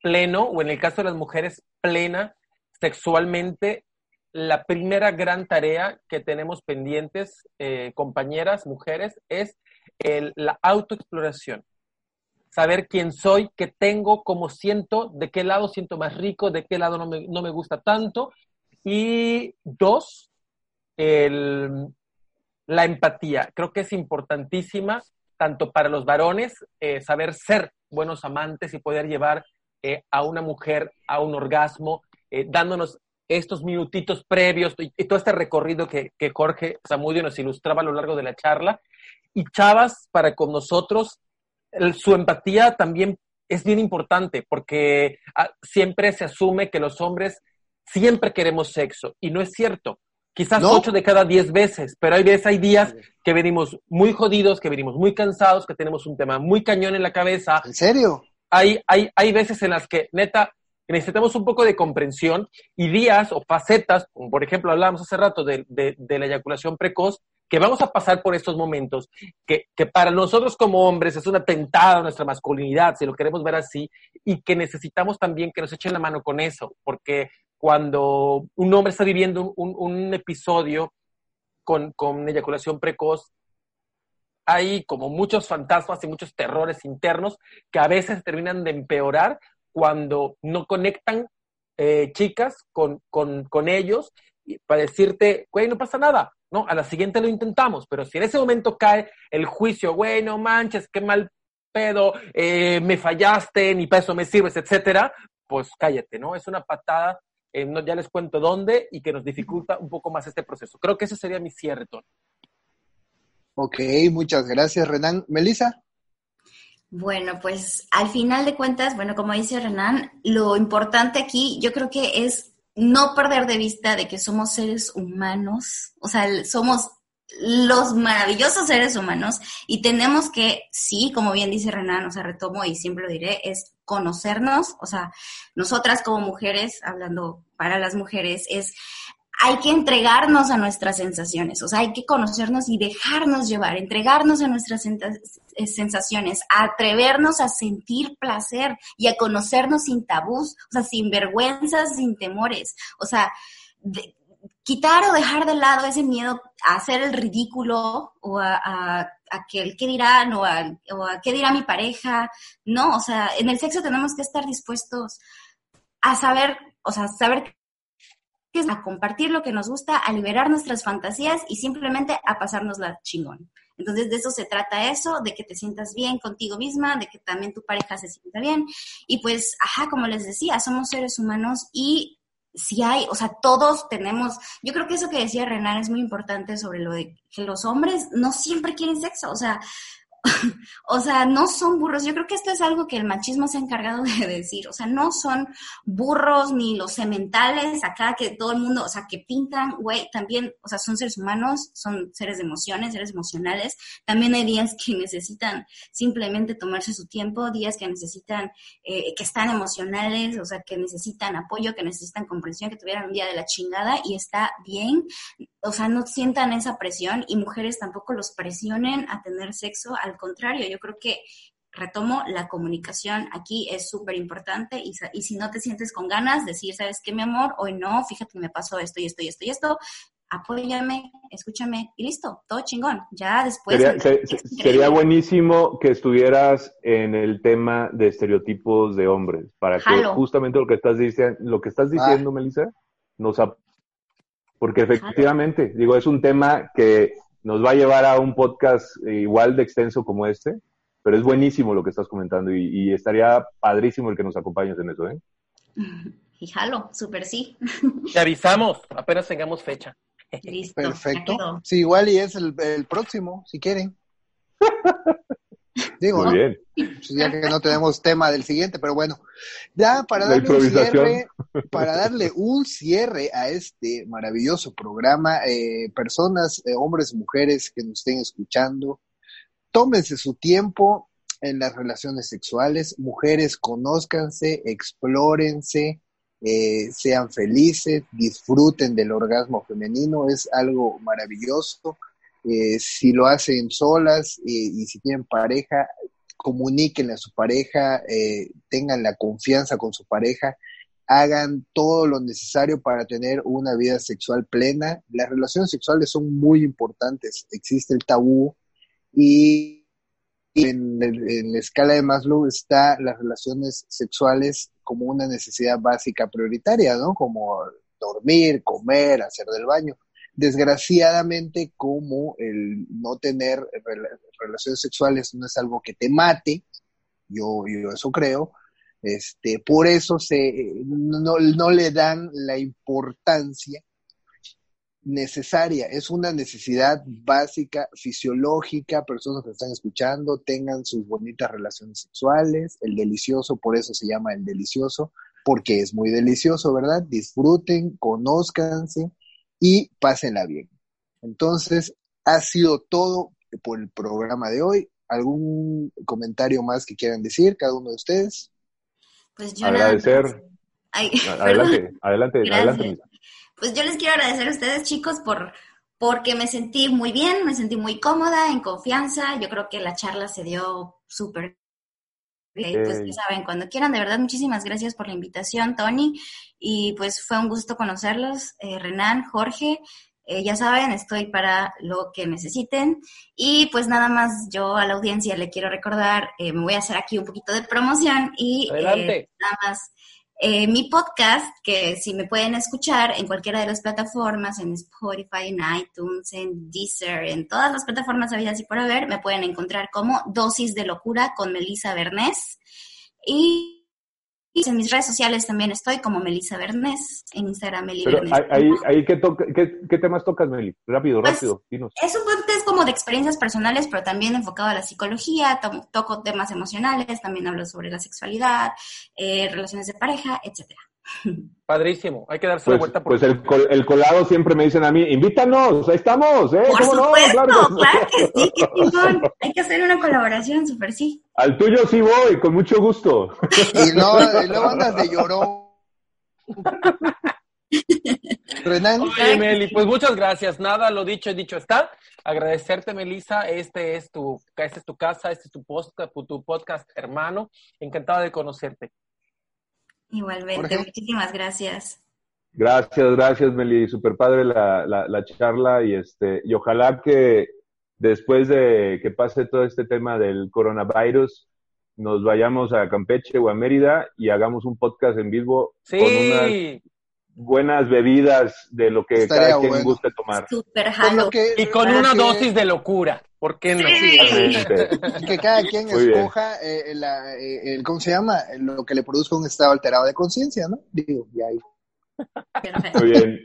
pleno, o en el caso de las mujeres, plena sexualmente, la primera gran tarea que tenemos pendientes, eh, compañeras, mujeres, es el- la autoexploración. Saber quién soy, qué tengo, cómo siento, de qué lado siento más rico, de qué lado no me, no me gusta tanto. Y dos, el, la empatía. Creo que es importantísima tanto para los varones eh, saber ser buenos amantes y poder llevar eh, a una mujer a un orgasmo, eh, dándonos estos minutitos previos y, todo este recorrido que, Jorge Zamudio nos ilustraba a lo largo de la charla. Y chavas, para con nosotros, su empatía también es bien importante porque ah, siempre se asume que los hombres siempre queremos sexo y no es cierto. Quizás ¿No? ocho de cada diez veces, pero hay veces, hay días que venimos muy jodidos, que venimos muy cansados, que tenemos un tema muy cañón en la cabeza. ¿En serio? Hay, hay, hay veces en las que, neta, necesitamos un poco de comprensión y días o facetas, como por ejemplo hablábamos hace rato de, de- de la eyaculación precoz, que vamos a pasar por estos momentos, que, que para nosotros como hombres es un atentado a nuestra masculinidad, si lo queremos ver así, y que necesitamos también que nos echen la mano con eso, porque cuando un hombre está viviendo un, un episodio con, con eyaculación precoz, hay como muchos fantasmas y muchos terrores internos que a veces terminan de empeorar cuando no conectan eh, chicas con, con, con ellos para decirte, güey, no pasa nada, ¿no? A la siguiente lo intentamos, pero si en ese momento cae el juicio, güey, no manches, qué mal pedo, eh, me fallaste, ni para eso me sirves, etcétera, pues cállate, ¿no? Es una patada, eh, no, ya les cuento dónde y que nos dificulta un poco más este proceso. Creo que ese sería mi cierre, Tony. Ok, muchas gracias, Renan. Melissa, Bueno, pues al final de cuentas, bueno, como dice Renan, lo importante aquí yo creo que es no perder de vista de que somos seres humanos, o sea, somos los maravillosos seres humanos y tenemos que, sí, como bien dice Renan, o sea, retomo y siempre lo diré, es conocernos, o sea, nosotras como mujeres, hablando para las mujeres, es hay que entregarnos a nuestras sensaciones, o sea, hay que conocernos y dejarnos llevar, entregarnos a nuestras eh, sensaciones, a atrevernos a sentir placer y a conocernos sin tabús, o sea, sin vergüenzas, sin temores, o sea, quitar o dejar de lado ese miedo a hacer el ridículo o a, que el qué dirán o a, o a qué dirá mi pareja. No, o sea, en el sexo tenemos que estar dispuestos a saber, o sea, saber a compartir lo que nos gusta, a liberar nuestras fantasías y simplemente a pasarnos la chingón. Entonces, de eso se trata eso, de que te sientas bien contigo misma, de que también tu pareja se sienta bien. Y pues, ajá, como les decía, somos seres humanos y si hay, o sea, todos tenemos, yo creo que eso que decía Renan es muy importante sobre lo de que los hombres no siempre quieren sexo, o sea, o sea, no son burros. Yo creo que esto es algo que el machismo se ha encargado de decir. O sea, no son burros ni los sementales acá que todo el mundo, o sea, que pintan, güey, también, o sea, son seres humanos, son seres de emociones, seres emocionales. También hay días que necesitan simplemente tomarse su tiempo, días que necesitan, eh, que están emocionales, o sea, que necesitan apoyo, que necesitan comprensión, que tuvieran un día de la chingada y está bien. O sea, no sientan esa presión y mujeres tampoco los presionen a tener sexo al contrario, yo creo que retomo, la comunicación aquí es súper importante y, y, si no te sientes con ganas, decir, ¿sabes qué, mi amor? Hoy no, fíjate que me pasó esto y esto y esto y esto, apóyame, escúchame y listo, todo chingón. Ya después... Sería, buenísimo que estuvieras en el tema de estereotipos de hombres, para que justamente lo que estás diciendo, lo que estás diciendo, ah. Melissa, nos... Porque efectivamente, digo, es un tema que nos va a llevar a un podcast igual de extenso como este, pero es buenísimo lo que estás comentando y, estaría padrísimo el que nos acompañes en eso, ¿eh? Y jalo, súper sí. Te avisamos, apenas tengamos fecha. Listo. Perfecto. Sí, igual y es el, el próximo, si quieren. Digo, Muy bien. Pues ya que no tenemos tema del siguiente, pero bueno, ya para darle un cierre, para darle un cierre a este maravilloso programa, eh, personas, eh, hombres, mujeres que nos estén escuchando, tómense su tiempo en las relaciones sexuales, mujeres, conózcanse, explórense, eh, sean felices, disfruten del orgasmo femenino, es algo maravilloso eh, si lo hacen solas eh, y si tienen pareja, comuníquenle a su pareja, eh, tengan la confianza con su pareja, hagan todo lo necesario para tener una vida sexual plena. Las relaciones sexuales son muy importantes, existe el tabú y en, en la escala de Maslow está las relaciones sexuales como una necesidad básica prioritaria, ¿no? Como dormir, comer, hacer del baño desgraciadamente como el no tener relaciones sexuales no es algo que te mate, yo, yo eso creo, este, por eso se, no, no le dan la importancia necesaria, es una necesidad básica, fisiológica, personas que están escuchando tengan sus bonitas relaciones sexuales, el delicioso, por eso se llama el delicioso, porque es muy delicioso, ¿verdad? Disfruten, conózcanse, y pásenla bien. Entonces, ha sido todo por el programa de hoy. ¿Algún comentario más que quieran decir cada uno de ustedes? Pues yo agradecer. adelante, adelante, adelante. Pues yo les quiero agradecer a ustedes, chicos, por porque me sentí muy bien, me sentí muy cómoda, en confianza. Yo creo que la charla se dio súper pues ya saben, cuando quieran, de verdad, muchísimas gracias por la invitación, Tony. Y pues fue un gusto conocerlos, eh, Renan, Jorge. Eh, ya saben, estoy para lo que necesiten. Y pues nada más yo a la audiencia le quiero recordar, eh, me voy a hacer aquí un poquito de promoción y nada más eh, mi podcast, que si me pueden escuchar en cualquiera de las plataformas, en Spotify, en iTunes, en Deezer, en todas las plataformas habidas y por haber, me pueden encontrar como Dosis de Locura con Melissa Bernés. Y en mis redes sociales también estoy como Melissa Bernés, en Instagram Meli Ahí, ¿qué, temas tocas, Meli? Rápido, pues, rápido, Es un podcast como de experiencias personales, pero también enfocado a la psicología, toco temas emocionales, también hablo sobre la sexualidad, eh, relaciones de pareja, etcétera. Padrísimo, hay que darse pues, vuelta. Por... Pues el, colado siempre me dicen a mí, invítanos, ahí estamos, ¿eh? Por supuesto, claro, que... sí, qué chingón. Hay que hacer una colaboración, súper sí. Al tuyo sí voy, con mucho gusto. Y no, y luego andas de llorón. Renan. Oye, Meli, pues muchas gracias. Nada, lo dicho, dicho está. Agradecerte, Melissa. Este es tu, esta es tu casa, este es tu podcast, tu podcast hermano. Encantada de conocerte. Igualmente, muchísimas gracias. Gracias, gracias, Meli. Super padre la, la, la, charla y este y ojalá que después de que pase todo este tema del coronavirus nos vayamos a Campeche o a Mérida y hagamos un podcast en vivo sí. con unas buenas bebidas de lo que Estaría cada quien bueno. guste tomar. Super que- Y con una que- dosis de locura. ¿Por qué no? Totalmente. que cada quien Muy escoja eh, la, eh, el, ¿cómo se llama? Lo que le produzca un estado alterado de conciencia, ¿no? Digo, y ahí. Perfecto. Muy bien.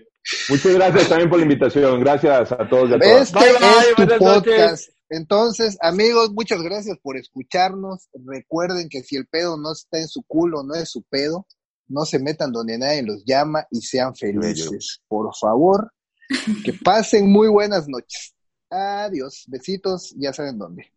Muchas gracias también por la invitación. Gracias a todos y a todas. Este Bye, bye, es tu podcast. Entonces, amigos, muchas gracias por escucharnos. Recuerden que si el pedo no está en su culo, no es su pedo. No se metan donde nadie los llama y sean felices. Por favor, que pasen muy buenas noches. Adiós. Besitos, ya saben dónde.